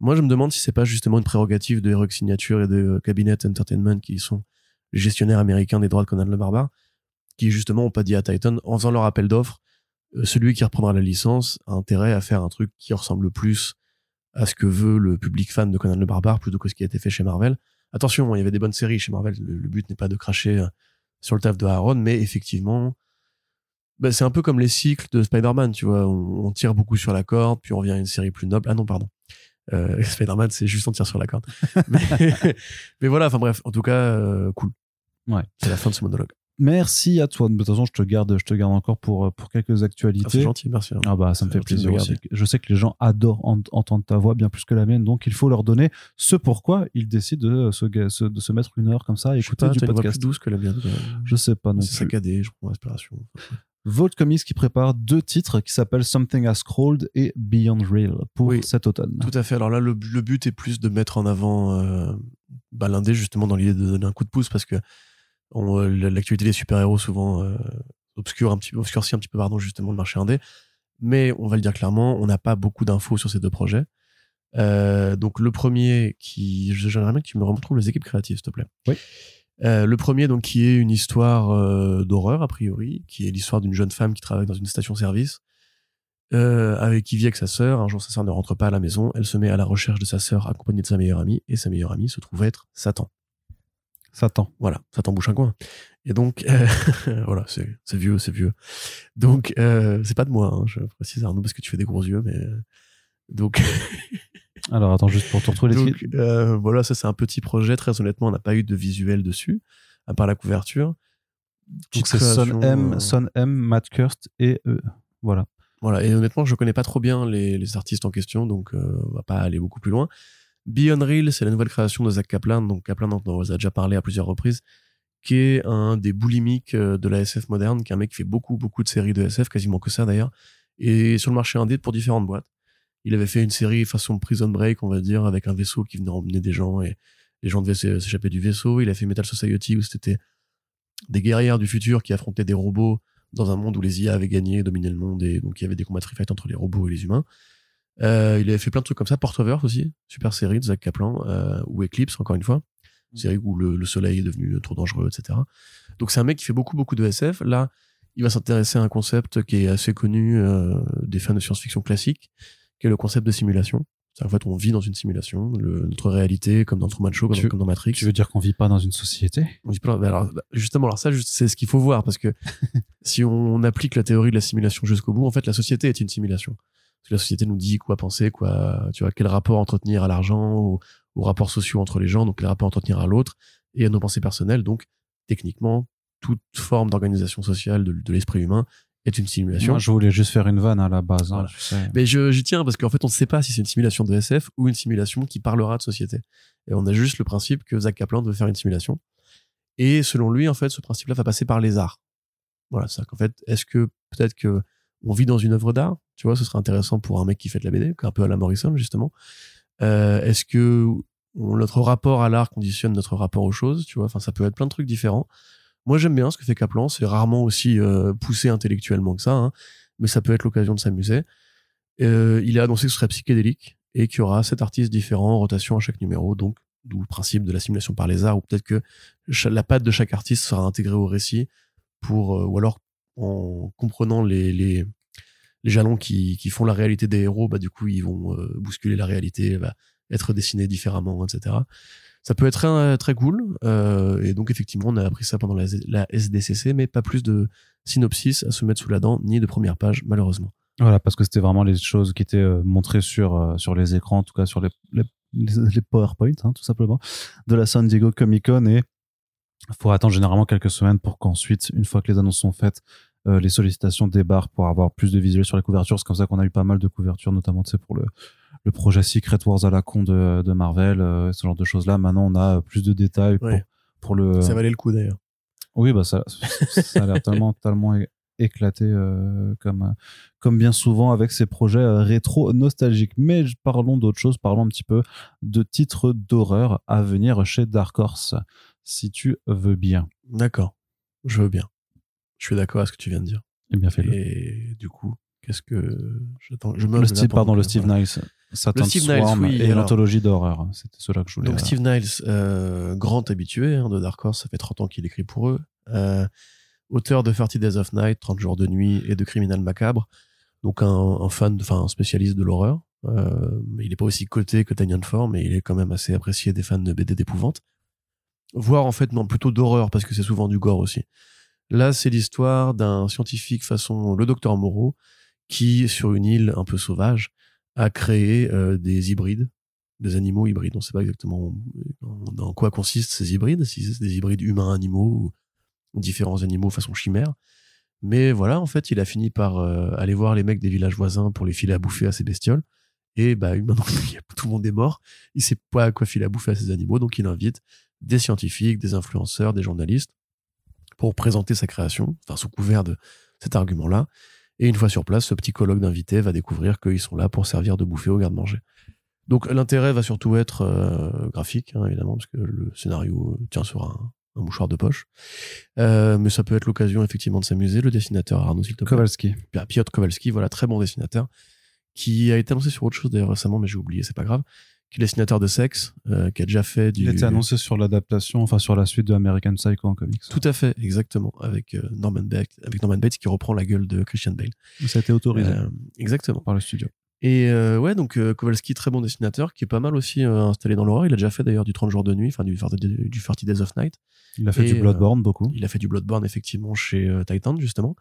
Moi, je me demande si c'est pas justement une prérogative de Heroic Signature et de euh, Cabinet Entertainment qui sont les gestionnaires américains des droits de Conan le Barbare, qui justement ont pas dit à Titan, en faisant leur appel d'offres, euh, celui qui reprendra la licence a intérêt à faire un truc qui ressemble plus à ce que veut le public fan de Conan le Barbare plutôt que ce qui a été fait chez Marvel. Attention, il y avait des bonnes séries chez Marvel. Le, le but n'est pas de cracher euh, sur le taf de Aaron, mais effectivement, bah, c'est un peu comme les cycles de Spider-Man, tu vois. On, on tire beaucoup sur la corde, puis on revient à une série plus noble. Ah non, pardon. Euh, Spider-Man, c'est juste on tire sur la corde. mais, mais voilà, enfin bref, en tout cas, euh, cool. Ouais. C'est la fin de ce monologue. Merci à toi. De toute façon, je te garde, je te garde encore pour, euh, pour quelques Ah, c'est actualités. gentil, merci. hein. Ah bah ça me C'est fait plaisir aussi. Je sais que les gens adorent ent- entendre ta voix bien plus que la mienne, donc il faut leur donner ce pourquoi ils décident de se, de se mettre une heure comme ça à Je sais écouter pas, du t'as une voix plus podcast. douce que la mienne. Je sais pas non C'est plus. saccadé, je prends respiration. Vault Comics qui prépare deux titres qui s'appellent Something Has Crawled et Beyond Real pour Oui. cet automne. Tout à fait. Alors là, le, le but est plus de mettre en avant euh, bah, l'indé, justement, dans l'idée de donner un coup de pouce, parce que l'actualité des super-héros souvent euh, obscure un petit peu, obscurcit un petit peu, pardon, justement, le marché indé. Mais on va le dire clairement, on n'a pas beaucoup d'infos sur ces deux projets. Euh, donc le premier qui, je- j'aimerais bien que tu me retrouves les équipes créatives, s'il te plaît. Oui. Euh, le premier, donc, qui est une histoire euh, d'horreur, a priori, qui est l'histoire d'une jeune femme qui travaille dans une station-service, euh, avec qui vit avec sa sœur. Un jour, sa sœur ne rentre pas à la maison. Elle se met à la recherche de sa sœur, accompagnée de sa meilleure amie, et sa meilleure amie se trouve être Satan. Ça tend. Voilà, ça t'embouche un coin. Et donc, euh, voilà, c'est vieux, c'est vieux. Donc, euh, c'est pas de moi, hein, je précise Arnaud, parce que tu fais des gros yeux, mais. euh, Donc, Alors attends, juste pour te retrouver les donc titres. euh, voilà, ça c'est un petit projet. Très honnêtement, on n'a pas eu de visuel dessus, à part la couverture. Donc c'est Son M, Son M, Matt Kirst et euh, voilà. Voilà, et honnêtement, je connais pas trop bien les, les artistes en question, donc on va pas aller beaucoup plus loin. Beyond Real, c'est la nouvelle création de Zach Kaplan. Donc Kaplan, dont on vous a déjà parlé à plusieurs reprises, qui est un des boulimiques euh, de la SF moderne, qui est un mec qui fait beaucoup, beaucoup de séries de SF, quasiment que ça d'ailleurs, et sur le marché indé pour différentes boîtes. Il avait fait une série façon Prison Break, on va dire, avec un vaisseau qui venait emmener des gens et les gens devaient s'é- s'échapper du vaisseau. Il a fait Metal Society où c'était des guerrières du futur qui affrontaient des robots dans un monde où les IA avaient gagné, dominé le monde, et donc il y avait des combats Fight entre les robots et les humains. Euh, il avait fait plein de trucs comme ça, Portoverse aussi, super série de Zach Kaplan, euh, ou Eclipse encore une fois, série où le, le soleil est devenu trop dangereux, etc. Donc c'est un mec qui fait beaucoup beaucoup de SF. Là, il va s'intéresser à un concept qui est assez connu euh, des fans de science-fiction classique, qui est le concept de simulation. En fait on vit dans une simulation, le- notre réalité, comme dans Truman Show, comme, Tu- comme dans Matrix. Tu veux dire qu'on vit pas dans une société? On plein- bah alors, bah, justement, alors ça, c'est ce qu'il faut voir parce que si on applique la théorie de la simulation jusqu'au bout, en fait, la société est une simulation. Parce que la société nous dit quoi penser, quoi, tu vois, quel rapport entretenir à l'argent, ou- aux rapports sociaux entre les gens, donc les rapports entretenir à l'autre et à nos pensées personnelles. Donc, techniquement, toute forme d'organisation sociale de, de l'esprit humain est une simulation. Moi, je voulais juste faire une vanne à la base. hein, Voilà. tu sais. Mais je- j'y tiens parce qu'en fait, on ne sait pas si c'est une simulation de SF ou une simulation qui parlera de société. Et on a juste le principe que Zach Kaplan veut faire une simulation. Et selon lui, en fait, ce principe-là va passer par les arts. Voilà, c'est qu'en fait, est-ce que peut-être que on vit dans une œuvre d'art Tu vois, ce serait intéressant pour un mec qui fait de la BD, un peu à la Morrison justement. Euh, est-ce que notre rapport à l'art conditionne notre rapport aux choses Tu vois, enfin, ça peut être plein de trucs différents. Moi, j'aime bien ce que fait Kaplan. C'est rarement aussi euh, poussé intellectuellement que ça, hein, mais ça peut être l'occasion de s'amuser. Euh, il a annoncé que ce serait psychédélique et qu'il y aura sept artistes différents en rotation à chaque numéro, donc d'où le principe de la simulation par les arts, ou peut-être que la patte de chaque artiste sera intégrée au récit pour, ou alors en comprenant les, jalons qui, font la réalité des héros, bah du coup ils vont euh, bousculer la réalité, va être dessinés différemment, etc. Ça peut être très cool, euh, et donc effectivement on a appris ça pendant la, SDCC, mais pas plus de synopsis à se mettre sous la dent, ni de première page, malheureusement. Voilà, parce que c'était vraiment les choses qui étaient euh, montrées sur, les écrans, en tout cas sur les PowerPoint, hein, tout simplement, de la San Diego Comic Con. Et il faut attendre généralement quelques semaines pour qu'ensuite, une fois que les annonces sont faites, euh, les sollicitations débarquent pour avoir plus de visuels sur les couvertures. C'est comme ça qu'on a eu pas mal de couvertures, notamment tu sais, pour le, le projet Secret Wars à la con de, de Marvel, euh, ce genre de choses-là. Maintenant, on a plus de détails pour, Ouais. pour le. Ça valait le coup d'ailleurs. Oui, bah ça, ça a l'air tellement, éclaté euh, comme, euh, comme bien souvent avec ces projets euh, rétro nostalgiques. Mais parlons d'autre chose, parlons un petit peu de titres d'horreur à venir chez Dark Horse, si tu veux bien. D'accord. Je veux bien. Je suis d'accord avec ce que tu viens de dire. Eh bien, fais-le. Et du coup, qu'est-ce que j'attends? Je me Le Steve, pardon, le Steve. Niles, Satan Steve Niles, oui, et l'anthologie d'horreur. C'était cela que je voulais. Donc euh, Steve Niles, euh, grand habitué hein, de Dark Horse, ça fait 30 ans qu'il écrit pour eux. Euh, auteur de 30 Days of Night, 30 jours de nuit et de Criminal Macabre. Donc un, un fan, enfin un spécialiste de l'horreur. Euh, il est pas aussi coté que Tanyan Ford, mais il est quand même assez apprécié des fans de BD d'épouvante. Voire en fait non plutôt d'horreur parce que c'est souvent du gore aussi. Là c'est l'histoire d'un scientifique façon le docteur Moreau qui sur une île un peu sauvage a créé euh, des hybrides des animaux hybrides. On ne sait pas exactement en, en quoi consistent ces hybrides, si c'est des hybrides humains-animaux ou différents animaux façon chimère. Mais voilà, en fait, il a fini par euh, aller voir les mecs des villages voisins pour les filer à bouffer à ces bestioles. Et bah, tout le monde est mort. Il sait pas à quoi filer à bouffer à ces animaux, donc il invite des scientifiques, des influenceurs, des journalistes pour présenter sa création, enfin sous couvert de cet argument-là. Et une fois sur place, ce petit colloque d'invités va découvrir qu'ils sont là pour servir de bouffer aux gardes-manger. Donc l'intérêt va surtout être euh, graphique, hein, évidemment, parce que le scénario tient sur un, un mouchoir de poche. Euh, mais ça peut être l'occasion effectivement de s'amuser. Le dessinateur Arnaud, s'il te plaît. Kowalski. Piotr Kowalski, voilà, très bon dessinateur, qui a été annoncé sur autre chose d'ailleurs récemment, mais j'ai oublié, c'est pas grave. Qui est dessinateur de sexe, euh, qui a déjà fait du. Il était annoncé sur l'adaptation, enfin sur la suite de American Psycho en comics. Tout à fait, exactement, avec euh, Norman Bates, avec Norman Bates qui reprend la gueule de Christian Bale. Ça a été autorisé Euh, exactement. par le studio. Et ouais, donc Kowalski, très bon dessinateur, qui est pas mal aussi installé dans l'horreur. Il a déjà fait d'ailleurs du 30 jours de nuit, enfin du, du 30 Days of Night. Il a fait Et, du Bloodborne beaucoup. Il a fait du Bloodborne effectivement chez Titan justement,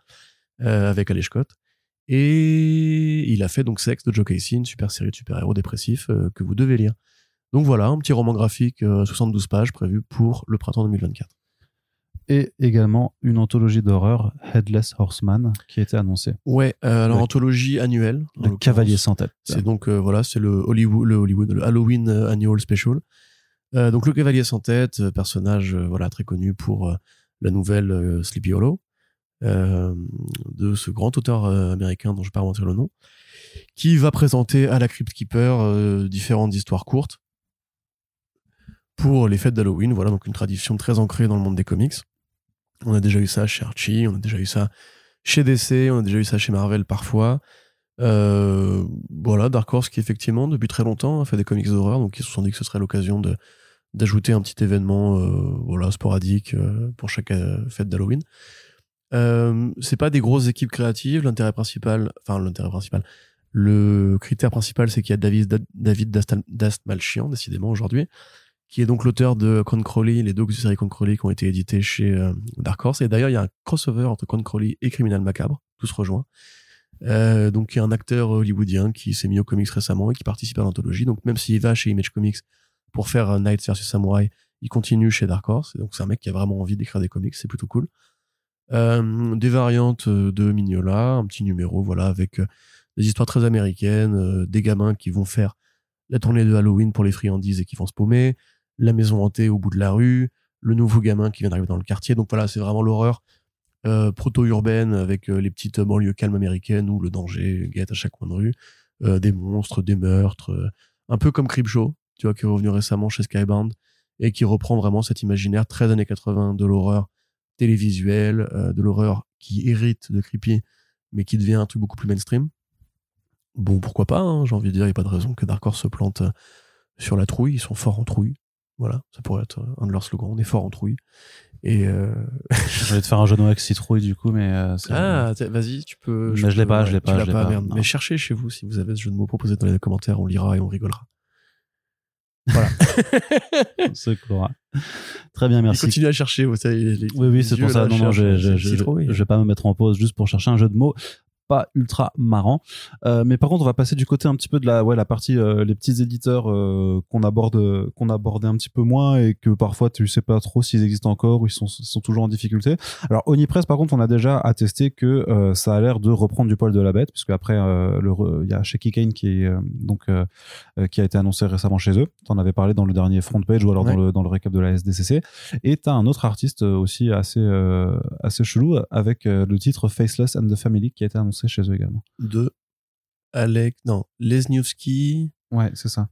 avec Ali Scott. Et il a fait donc Sex de Joe Casey, une super série de super-héros dépressifs euh, que vous devez lire. Donc voilà, un petit roman graphique, euh, 72 pages, prévu pour le printemps 2024. Et également une anthologie d'horreur, Headless Horseman, qui a été annoncée. Ouais, euh, alors anthologie annuelle. Le cavalier sans tête. C'est donc euh, voilà, c'est le Hollywood, le Hollywood, le Halloween euh, Annual Special. Donc le Cavalier sans tête, personnage voilà très connu pour la nouvelle Sleepy Hollow de ce grand auteur euh, américain dont je ne vais pas mentir le nom, qui va présenter à la Crypt Keeper euh, différentes histoires courtes pour les fêtes d'Halloween. Voilà donc une tradition très ancrée dans le monde des comics. On a déjà eu ça chez Archie, on a déjà eu ça chez DC, on a déjà eu ça chez Marvel parfois. Euh, voilà, Dark Horse qui effectivement depuis très longtemps a fait des comics d'horreur, donc ils se sont dit que ce serait l'occasion d'ajouter un petit événement euh, voilà sporadique euh, pour chaque euh, fête d'Halloween. Euh, c'est pas des grosses équipes créatives. L'intérêt principal, enfin l'intérêt principal, le critère principal, c'est qu'il y a David David Dastmalchian décidément aujourd'hui, qui est donc l'auteur de Crowley, les deux séries Crowley qui ont été éditées chez euh, Dark Horse. Et d'ailleurs, il y a un crossover entre Crowley et Criminal Macabre, tous se rejoints. Euh, donc il y a un acteur hollywoodien qui s'est mis aux comics récemment et qui participe à l'anthologie. Donc même s'il va chez Image Comics pour faire euh, Knights vs Samurai, il continue chez Dark Horse. Donc c'est un mec qui a vraiment envie d'écrire des comics, c'est plutôt cool. Euh, des variantes euh, de Mignola, un petit numéro, voilà, avec euh, des histoires très américaines, des gamins qui vont faire la tournée de Halloween pour les friandises et qui vont se paumer, la maison hantée au bout de la rue, le nouveau gamin qui vient d'arriver dans le quartier. Donc voilà, c'est vraiment l'horreur proto-urbaine avec les petites banlieues calmes américaines où le danger guette à chaque coin de rue, des monstres, des meurtres, un peu comme Creepshow, tu vois, qui est revenu récemment chez Skybound et qui reprend vraiment cet imaginaire très années 80 de l'horreur télévisuelle, euh, de l'horreur qui hérite de Creepy, mais qui devient un truc beaucoup plus mainstream. Bon, pourquoi pas, hein, j'ai envie de dire, il n'y a pas de raison que Dark Horse se plante euh, sur la trouille, ils sont forts en trouille. Voilà, ça pourrait être un de leurs slogans, on est fort en trouille. Et euh, J'allais te faire un jeu de mots avec citrouille du coup, mais euh, Ah, vas-y, tu peux. Mais je l'ai peux- pas, je l'ai pas, je l'ai pas, merde. Mais cherchez chez vous si vous avez ce jeu de mots proposé dans les commentaires, on lira et on rigolera. ouais. Très bien, Il merci. continue à chercher, vous savez. les- Oui, oui, c'est pour ça. Non, non, cherchent, je, je vais pas me mettre en pause juste pour chercher un jeu de mots pas ultra marrant. Euh, mais par contre, on va passer du côté un petit peu de la, ouais, la partie, euh, les petits éditeurs euh, qu'on aborde, qu'on abordait un petit peu moins et que parfois tu sais pas trop s'ils existent encore ou ils sont, ils sont toujours en difficulté. Alors, Onipress, par contre, on a déjà attesté que ça a l'air de reprendre du poil de la bête, puisque après, il y a Shaky Kane qui est donc qui a été annoncé récemment chez eux. T'en avais parlé dans le dernier front page ou alors dans le dans le récap de la SDCC. Et t'as un autre artiste aussi assez assez chelou avec le titre Faceless and the Family qui a été annoncé chez eux également. De Alec, non, Lesniewski, Ouais, c'est ça.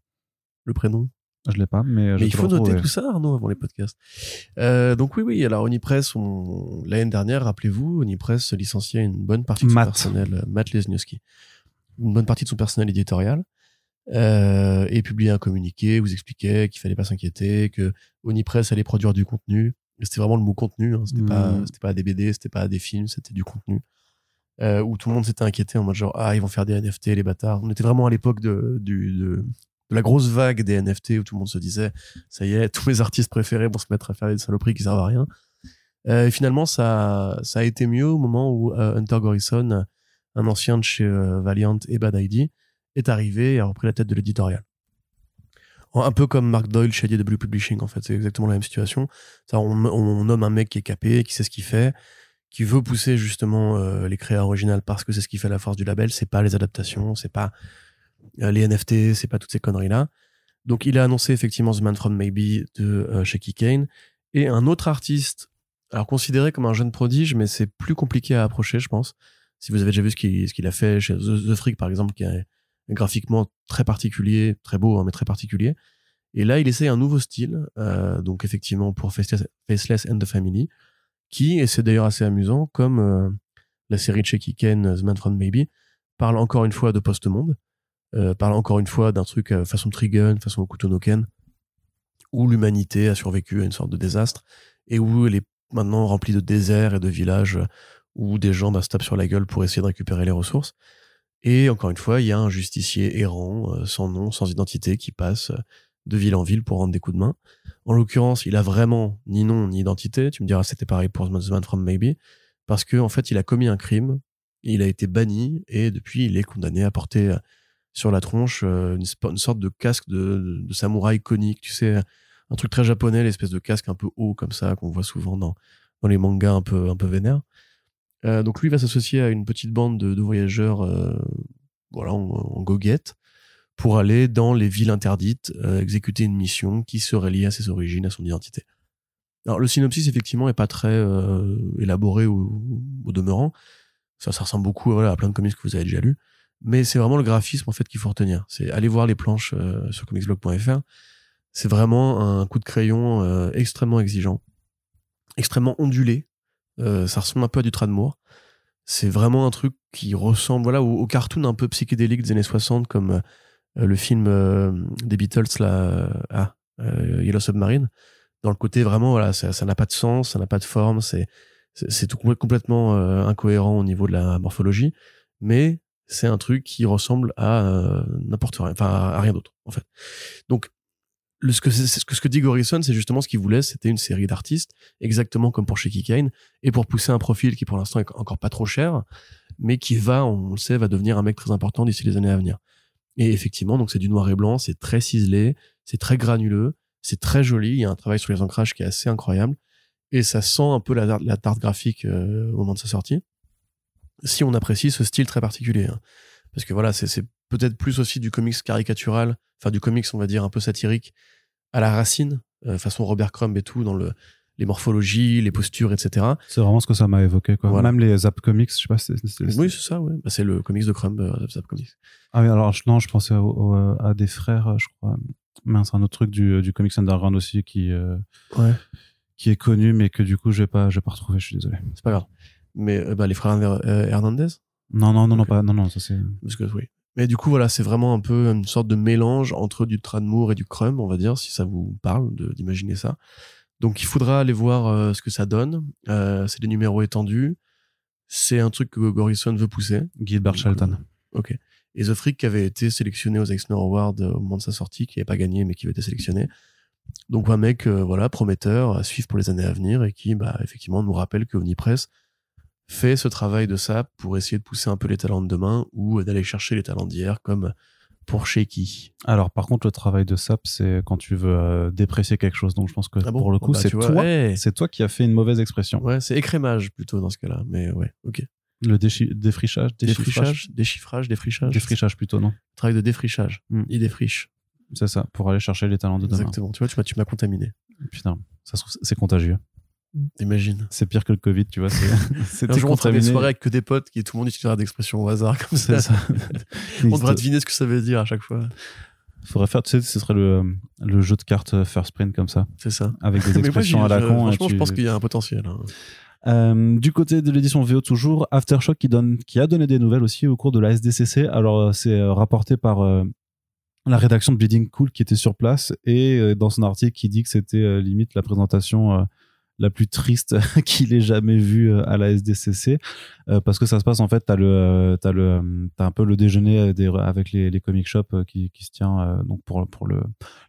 le prénom. Je l'ai pas, mais, je Mais il faut noter tout ça, Arnaud, avant les podcasts. Euh, donc oui, oui, alors Onipress, on... l'année dernière, rappelez-vous, Onipress licenciait une bonne partie de son personnel, euh, Matt Lesniewski, une bonne partie de son personnel éditorial, euh, et publiait un communiqué vous expliquait qu'il fallait pas s'inquiéter, que Onipress allait produire du contenu. C'était vraiment le mot contenu, hein, c'était pas, c'était pas des BD, c'était pas des films, c'était du contenu. Euh, où tout le monde s'était inquiété en mode genre ah ils vont faire des NFT les bâtards. On était vraiment à l'époque de, la grosse vague des NFT où tout le monde se disait ça y est, tous mes artistes préférés vont se mettre à faire des saloperies qui servent à rien. Euh, et finalement, ça, a été mieux au moment où euh, Hunter Gorison, un ancien de chez Valiant et Bad ID, est arrivé et a repris la tête de l'éditorial. Un peu comme Mark Doyle chez DW Publishing, en fait. C'est exactement la même situation. On, on nomme un mec qui est capé, qui sait ce qu'il fait, qui veut pousser justement euh, les créas originales parce que c'est ce qui fait la force du label. C'est pas les adaptations, c'est pas euh, les NFT, c'est pas toutes ces conneries-là. Donc, il a annoncé effectivement The Man From Maybe de euh, Shaky Kane et un autre artiste, alors considéré comme un jeune prodige, mais c'est plus compliqué à approcher, je pense. Si vous avez déjà vu ce qu'il a fait chez The, The Freak, par exemple, qui est graphiquement très particulier, très beau, hein, mais très particulier. Et là, il essaie un nouveau style, euh, donc effectivement pour Faceless and the Family, qui, et c'est d'ailleurs assez amusant, comme euh, la série de Ken, The Man From Maybe, parle encore une fois de post-monde, euh, parle encore une fois d'un truc euh, façon Trigun, façon Okuto no Ken, où l'humanité a survécu à une sorte de désastre, et où elle est maintenant remplie de déserts et de villages où des gens bah, se tapent sur la gueule pour essayer de récupérer les ressources. Et encore une fois, il y a un justicier errant, euh, sans nom, sans identité, qui passe euh, de ville en ville pour rendre des coups de main. En l'occurrence, il a vraiment ni nom ni identité. Tu me diras, c'était pareil pour The Man from Maybe, parce que en fait, il a commis un crime, il a été banni et depuis, il est condamné à porter euh, sur la tronche une, sorte de casque de, samouraï conique, tu sais, un truc très japonais, l'espèce de casque un peu haut comme ça qu'on voit souvent dans, les mangas un peu un vénères. Euh, donc lui va s'associer à une petite bande de, voyageurs euh, voilà, en, goguette pour aller dans les villes interdites euh, exécuter une mission qui serait liée à ses origines, à son identité. Alors le synopsis effectivement est pas très élaboré au, demeurant. Ça, ça ressemble beaucoup voilà, à plein de comics que vous avez déjà lus. Mais c'est vraiment le graphisme en fait qu'il faut retenir. C'est aller voir les planches sur comicsblog.fr. C'est vraiment un coup de crayon extrêmement exigeant, extrêmement ondulé. Euh, ça ressemble un peu à du Tradmoor. C'est vraiment un truc qui ressemble voilà, au, cartoon un peu psychédélique des années 60, comme euh, le film euh, des Beatles, là, ah, Yellow Submarine. Dans le côté vraiment, voilà, ça n'a pas de sens, ça n'a pas de forme, c'est tout complètement incohérent au niveau de la morphologie, mais c'est un truc qui ressemble à n'importe rien, enfin à rien d'autre en fait. Donc ce que, ce que, ce que dit Gorison, c'est justement ce qu'il voulait, c'était une série d'artistes, exactement comme pour Shaky Kane, et pour pousser un profil qui pour l'instant est encore pas trop cher, mais qui va, on le sait, va devenir un mec très important d'ici les années à venir. Et effectivement, donc c'est du noir et blanc, c'est très ciselé, c'est très granuleux, c'est très joli, il y a un travail sur les ancrages qui est assez incroyable, et ça sent un peu la, la tarte graphique euh, au moment de sa sortie, si on apprécie ce style très particulier. Hein. Parce que voilà, c'est peut-être plus aussi du comics caricatural, enfin du comics, on va dire, un peu satirique, à la racine, euh, façon Robert Crumb et tout, dans le, les morphologies, les postures, etc. C'est vraiment ce que ça m'a évoqué, quoi. Même les Zap Comics, je sais pas. oui, c'est ça, ouais. Bah, c'est le comics de Crumb, euh, Zap Comics. Ah oui, alors non, je pensais à des frères, je crois. Mais c'est un autre truc du, du comics underground aussi qui, euh, ouais. qui est connu, mais que du coup, je vais pas, je vais pas retrouver. Je suis désolé. C'est pas grave. Mais bah, les frères Hernandez? Non, non, non, non, pas, non, non, ça c'est. Parce que oui. Mais du coup, voilà, c'est vraiment un peu une sorte de mélange entre du Tradmoor et du Crumb, on va dire, si ça vous parle d'imaginer ça. Donc, il faudra aller voir euh, ce que ça donne. Euh, c'est des numéros étendus. C'est un truc que Gorison veut pousser. Gilbert Shelton. Euh, ok. Et The Freak qui avait été sélectionné aux Eisner Awards au moment de sa sortie, qui n'avait pas gagné, mais qui avait été sélectionné. Donc, un mec, voilà, prometteur à suivre pour les années à venir et qui, bah, effectivement, nous rappelle que Omnipress fait ce travail de ça pour essayer de pousser un peu les talents de demain ou d'aller chercher les talents d'hier comme pour Shaky. Alors par contre le travail de SAP c'est quand tu veux euh, déprécier quelque chose donc je pense que ah pour le coup bah, c'est toi c'est toi qui as fait une mauvaise expression. Ouais, c'est écrémage plutôt dans ce cas-là mais ouais, OK. Le défrichage, déchiffrage, déchiffrage, défrichage. Défrichage plutôt non. Travail de défrichage. Hmm. Il défriche. C'est ça, pour aller chercher les talents de demain. Exactement. Tu vois, tu m'as contaminé. Putain, ça c'est contagieux. Imagine. C'est pire que le Covid, tu vois. C'est un jour, on fera des soirées avec que des potes qui tout le monde utilisera d'expressions au hasard comme ça. ça. on devra deviner ce que ça veut dire à chaque fois. Faudrait faire, tu sais, ce serait le, le jeu de cartes euh, First Print comme ça. C'est ça. Avec des expressions à la con. Franchement, je pense qu'il y a un potentiel. Hein. Euh, du côté de l'édition VO toujours, Aftershock qui donne, qui a donné des nouvelles aussi au cours de la SDCC. Alors euh, c'est rapporté par la rédaction de Bleeding Cool qui était sur place et dans son article qui dit que c'était limite la présentation la plus triste qu'il ait jamais vue euh, à la SDCC euh, parce que ça se passe en fait t'as euh, t'as un peu le déjeuner des, avec les, les comic shops qui, qui se tient donc pour pour le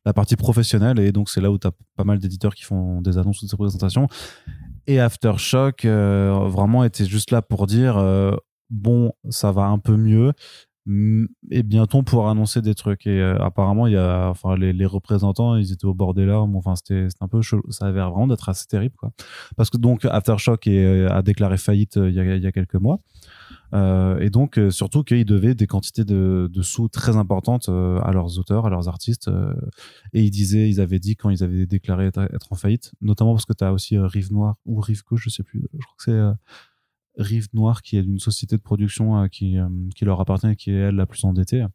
la partie professionnelle. Et donc c'est là où t'as pas mal d'éditeurs qui font des annonces de ces présentations et Aftershock vraiment était juste là pour dire bon ça va un peu mieux et bientôt on pourra annoncer des trucs. Et euh, apparemment il y a enfin les, représentants ils étaient au bord des larmes. Enfin c'était un peu ça avait vraiment d'être assez terrible quoi. Parce que donc Aftershock est, euh, a déclaré faillite euh, il y a, il y a quelques mois. Et donc surtout qu'ils devaient des quantités de, de sous très importantes à leurs auteurs à leurs artistes. Et ils disaient ils avaient dit quand ils avaient déclaré être, être en faillite. Notamment parce que tu as aussi Rive Noire ou Rive Gauche je sais plus. Je crois que c'est Rive Noire, qui est une société de production euh, qui, euh, qui leur appartient et qui est elle la plus endettée.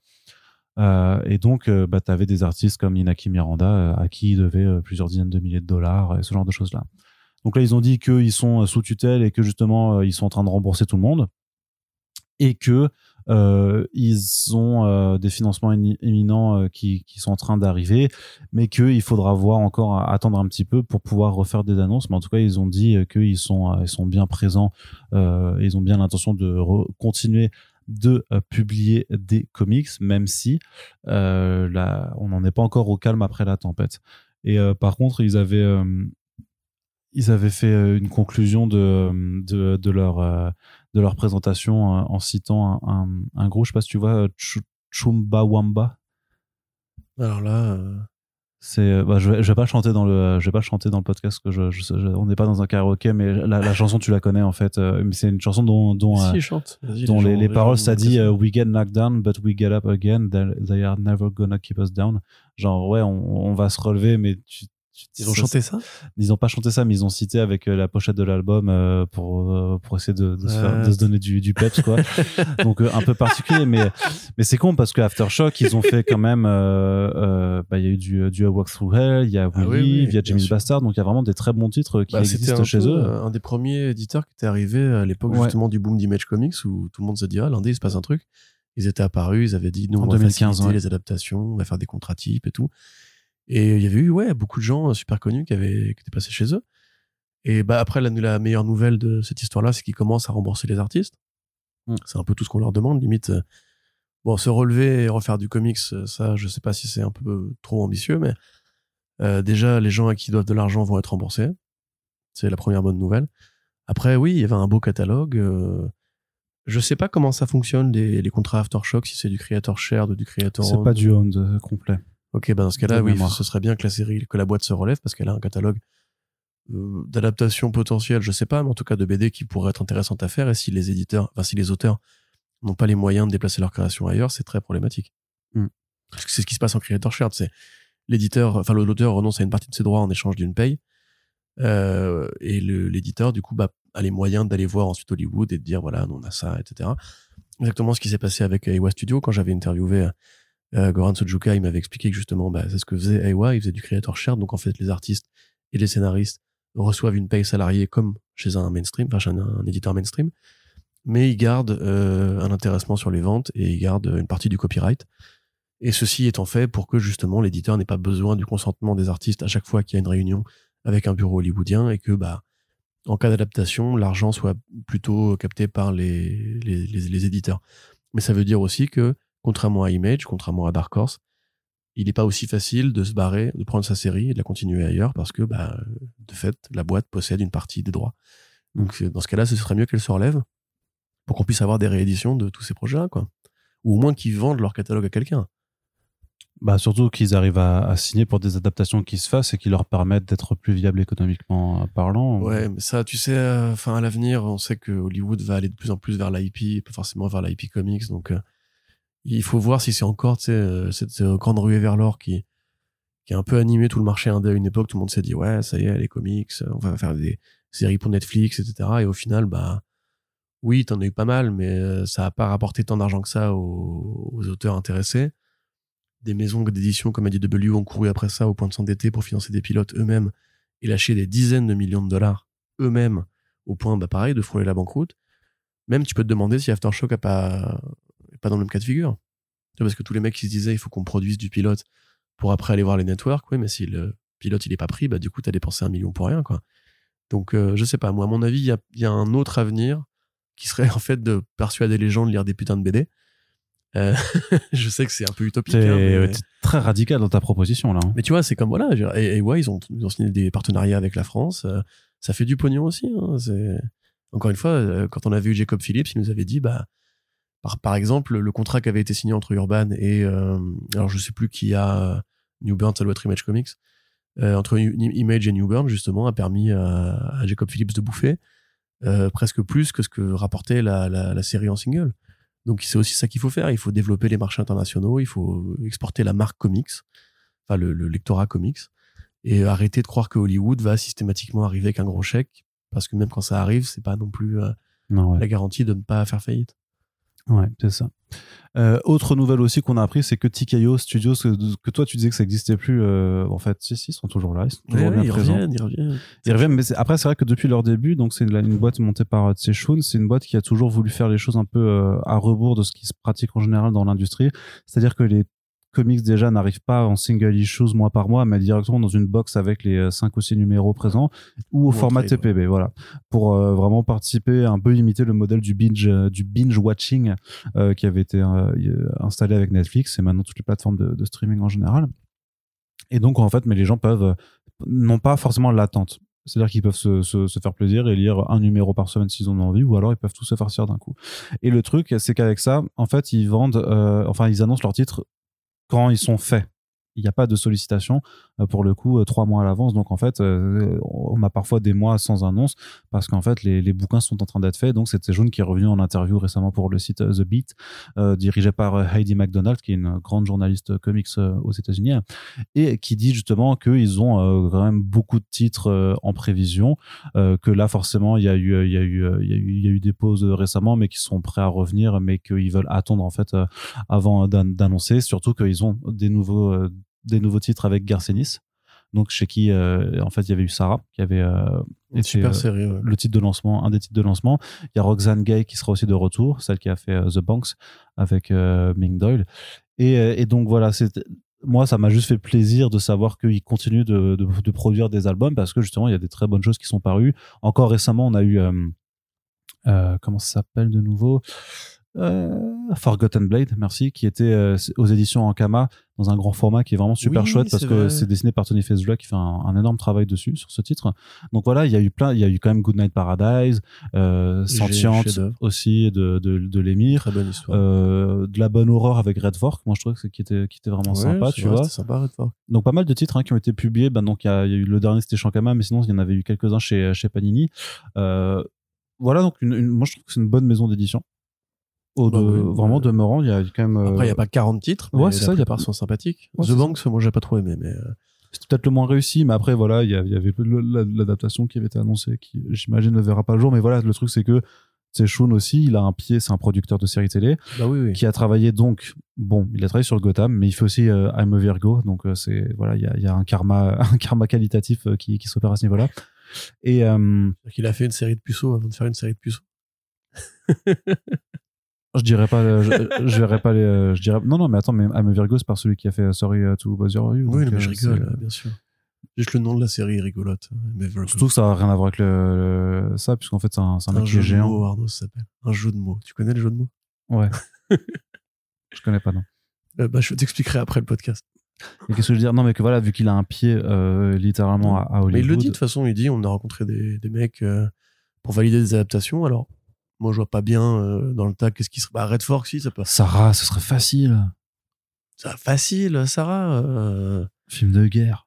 Euh, et donc, bah, tu avais des artistes comme Inaki Miranda à qui ils devaient plusieurs dizaines de milliers de dollars et ce genre de choses-là. Donc là, ils ont dit qu'ils sont sous tutelle et que justement, ils sont en train de rembourser tout le monde et que euh, ils ont euh, des financements éminents euh, qui, sont en train d'arriver, mais qu'il faudra voir encore attendre un petit peu pour pouvoir refaire des annonces. Mais en tout cas, ils ont dit qu'ils sont, ils sont bien présents, ils ont bien l'intention de continuer de publier des comics, même si on n'en est pas encore au calme après la tempête. Et par contre, ils avaient ils avaient fait une conclusion de, de leur, de leur présentation en citant un, un, gros, je sais pas si tu vois, Chumbawamba. Alors là, c'est, bah, je, vais, je vais pas chanter dans le, je vais pas chanter dans le podcast que je, on n'est pas dans un karaoké, mais la, la, chanson tu la connais en fait. mais c'est une chanson dont, dont, si, chante. dont les, les, paroles ça dit We get knocked down, but we get up again. They are never gonna keep us down. Genre ouais, on, on va se relever, mais tu, ils ont chanté ça? Ils ont pas chanté ça, mais ils ont cité avec euh, la pochette de l'album euh, pour euh, pour essayer de, de, se, faire, de se, donner du, du peps quoi. Donc un peu particulier, mais mais c'est con parce que Aftershock ils ont fait quand même. bah il y a eu du du Walk Through Hell, il y a ah Willy, il y a Jimmy's Bastard, donc il y a vraiment des très bons titres qui bah, existent chez eux. Un des premiers éditeurs qui était arrivé à l'époque justement du boom d'Image Comics où tout le monde se dit ah lundi il se passe un truc. Ils étaient apparus, ils avaient dit nous on va 2015, les adaptations, on va faire des contrats types et tout. Et il y avait eu ouais, beaucoup de gens super connus qui, avaient, qui étaient passés chez eux. Et bah, après, la, la meilleure nouvelle de cette histoire-là, c'est qu'ils commencent à rembourser les artistes. Mm. C'est un peu tout ce qu'on leur demande, limite. Euh, bon, se relever et refaire du comics, euh, ça, je sais pas si c'est un peu trop ambitieux, mais euh, déjà, les gens à qui doivent de l'argent vont être remboursés. C'est la première bonne nouvelle. Après, oui, il y avait un beau catalogue. Euh, je sais pas comment ça fonctionne, les, les contrats Aftershock, si c'est du creator share, ou du creator C'est pas du owned complet. Ok, ben dans ce cas-là, oui, ce serait bien que la série, que la boîte se relève parce qu'elle a un catalogue euh, d'adaptation potentielle, je sais pas, mais en tout cas de BD qui pourrait être intéressante à faire. Et si les éditeurs, enfin si les auteurs n'ont pas les moyens de déplacer leur création ailleurs, c'est très problématique. Parce que c'est ce qui se passe en creator share, c'est l'éditeur, enfin l'auteur renonce à une partie de ses droits en échange d'une paye. Euh, et l'éditeur, du coup, bah, a les moyens d'aller voir ensuite Hollywood et de dire voilà, on a ça, etc. Exactement ce qui s'est passé avec Ewa Studio quand j'avais interviewé euh, Goran Sojuka, il m'avait expliqué que justement, bah, c'est ce que faisait Aiwa, il faisait du creator share, donc en fait, les artistes et les scénaristes reçoivent une paye salariée comme chez un mainstream, enfin chez un, éditeur mainstream, mais ils gardent euh, un intéressement sur les ventes et ils gardent une partie du copyright. Et ceci étant fait pour que justement l'éditeur n'ait pas besoin du consentement des artistes à chaque fois qu'il y a une réunion avec un bureau hollywoodien et que bah en cas d'adaptation, l'argent soit plutôt capté par les, les, les éditeurs. Mais ça veut dire aussi que contrairement à Image, contrairement à Dark Horse, il n'est pas aussi facile de se barrer, de prendre sa série et de la continuer ailleurs parce que, bah, de fait, la boîte possède une partie des droits. Donc, dans ce cas-là, ce serait mieux qu'elle se relève pour qu'on puisse avoir des rééditions de tous ces projets-là, quoi. Ou au moins qu'ils vendent leur catalogue à quelqu'un. Bah, surtout qu'ils arrivent à, signer pour des adaptations qui se fassent et qui leur permettent d'être plus viables économiquement parlant. Ouais, mais ça, tu sais, euh, enfin, à l'avenir, on sait que Hollywood va aller de plus en plus vers l'IP, pas forcément vers l'IP Comics, donc, euh, il faut voir si c'est encore euh, cette grande ruée vers l'or qui qui a un peu animé tout le marché indé à une époque. Tout le monde s'est dit ouais ça y est les comics on va faire des séries pour Netflix etc et au final bah oui t'en as eu pas mal mais euh, ça a pas rapporté tant d'argent que ça aux, auteurs intéressés. Des maisons d'édition comme ADW ont couru après ça au point de s'endetter pour financer des pilotes eux-mêmes et lâcher des dizaines de millions de dollars eux-mêmes au point bah pareil de frôler la banqueroute. Même tu peux te demander si Aftershock a pas pas dans le même cas de figure. Parce que tous les mecs qui se disaient il faut qu'on produise du pilote pour après aller voir les networks, oui, mais si le pilote il est pas pris, bah du coup t'as dépensé un million pour rien, quoi. Donc euh, je sais pas, moi à mon avis il y a, y a, un autre avenir qui serait en fait de persuader les gens de lire des putains de BD. Euh, je sais que c'est un peu utopique. Hein, très radical dans ta proposition là. Hein. Mais tu vois, c'est comme voilà, et, et ouais, ils ont, ils ont signé des partenariats avec la France. Euh, ça fait du pognon aussi. Hein, encore une fois, quand on avait eu Jacob Phillips, il nous avait dit bah par, par exemple, le contrat qui avait été signé entre Urban et euh, alors je sais plus qui a New Burn, ça doit être Image Comics. Euh, entre Image et New Burn justement a permis à, Jacob Phillips de bouffer euh, presque plus que ce que rapportait la, la, la série en single. Donc c'est aussi ça qu'il faut faire. Il faut développer les marchés internationaux, il faut exporter la marque comics, enfin le, le lectorat comics, et arrêter de croire que Hollywood va systématiquement arriver avec un gros chèque, parce que même quand ça arrive, c'est pas non plus non, la garantie de ne pas faire faillite. Ouais, c'est ça. Euh, autre nouvelle aussi qu'on a appris, c'est que TKO Studios, que, toi tu disais que ça n'existait plus, euh, en fait, si, si, ils sont toujours là, ils sont toujours bien ils présents. Reviennent, ils reviennent, ils reviennent. mais après, c'est vrai que depuis leur début, donc c'est une, boîte montée par euh, Tsechun, c'est une boîte qui a toujours voulu faire les choses un peu à rebours de ce qui se pratique en général dans l'industrie. C'est-à-dire que les comics déjà n'arrivent pas en single issues mois par mois, mais directement dans une box avec les 5 ou 6 numéros présents ou au Ou format trade, TPB, voilà, pour euh, vraiment participer, un peu imiter le modèle du binge, euh, du binge watching euh, qui avait été euh, euh, installé avec Netflix et maintenant toutes les plateformes de, de streaming en général. Et donc en fait, mais les gens peuvent euh, n'ont pas forcément l'attente. C'est-à-dire qu'ils peuvent se, se, se faire plaisir et lire un numéro par semaine s'ils en ont envie, ou alors ils peuvent tout se farcir d'un coup. Et le truc, c'est qu'avec ça, en fait, ils vendent, euh, enfin, ils annoncent leurs titres ils sont faits. Il n'y a pas de sollicitation euh, pour le coup euh, trois mois à l'avance. Donc en fait, euh, on a parfois des mois sans annonce parce qu'en fait les, bouquins sont en train d'être faits. Donc c'est Jaune qui est revenu en interview récemment pour le site The Beat, dirigé par Heidi McDonald, qui est une grande journaliste comics aux États-Unis, et qui dit justement qu'ils ont quand même beaucoup de titres en prévision, que là forcément il y a eu y y a eu des pauses récemment, mais qui sont prêts à revenir, mais qu'ils veulent attendre en fait avant d'an- d'annoncer. Surtout qu'ils ont des nouveaux des nouveaux titres avec Garcenis. Donc chez qui euh, en fait il y avait eu Sarah qui avait euh, été, super euh, série. ouais. le titre de lancement, un des titres de lancement. Il y a Roxane Gay qui sera aussi de retour, celle qui a fait The Banks avec Ming Doyle. Et, et donc voilà, c'est moi ça m'a juste fait plaisir de savoir qu'ils continuent de, de, de produire des albums parce que justement il y a des très bonnes choses qui sont parues. Encore récemment, on a eu euh, euh, comment ça s'appelle de nouveau? Forgotten Blade, merci, qui était euh, aux éditions Ankama dans un grand format qui est vraiment super Oui, chouette parce que c'est dessiné par Tony Fazula qui fait un, un énorme travail dessus sur ce titre. Donc voilà, il y a eu plein, il y a eu quand même Goodnight Paradise, euh, Sentiente aussi de de, de l'émir, Très bonne histoire. euh, de la bonne horreur avec Red Fork, moi je trouve que qui était qui était vraiment Ouais, sympa, tu vrai, vois. Sympa, Red Fork. Donc pas mal de titres hein, qui ont été publiés. Ben, donc il y, y a eu le dernier c'était Shankama, mais sinon il y en avait eu quelques-uns chez chez Panini. Euh, voilà donc une, une- moi je trouve que c'est une bonne maison d'édition. Au Bah de, oui, vraiment demeurant, il y a quand même. euh, Après, il n'y a pas 40 titres. ouais, c'est ça, il y a pas- sont sympathiques. Ouais, The Banks, moi, j'ai pas trop aimé, mais euh, c'était peut-être le moins réussi, mais après voilà, il y, avait l'adaptation qui avait été annoncée, qui j'imagine ne verra pas le jour. Mais voilà, le truc c'est que c'est Shun aussi, il a un pied, c'est un producteur de séries télé bah oui, oui. qui a travaillé donc bon, il a travaillé sur Gotham, mais il fait aussi euh, I'm a Virgo, donc euh, c'est voilà, il y a, il y a un karma, un karma qualitatif euh, qui, qui s'opère à ce niveau-là. Et euh, Il a fait une série de puceaux avant de faire une série de puceaux. je dirais pas, euh, je, je verrais pas les, euh, je dirais non non mais attends, mais I'm a Virgo c'est par celui qui a fait euh, Sorry uh, to Bother You. Oui, donc, mais je euh, rigole, bien sûr. Juste le nom de la série est rigolote. Mais. Surtout que ça a rien à voir avec le, le- ça, puisqu'en fait c'est un, c'est un un mec qui jeu est de géant. mots, Arnaud, ça s'appelle. Un jeu de mots. Tu connais le jeu de mots? Ouais. je connais pas non. Euh, bah, Je t'expliquerai après le podcast. Et qu'est-ce que je veux dire? Non mais que voilà, vu qu'il a un pied euh, littéralement à, à Hollywood. Mais il le dit de toute façon, il dit on a rencontré des, des mecs euh, pour valider des adaptations. Alors, moi, je vois pas bien euh, dans le tas qu'est-ce qui serait. Bah, Red Fork, si, ça peut. Sarah, ce serait facile. Ça, facile, Sarah. Euh... Film de guerre.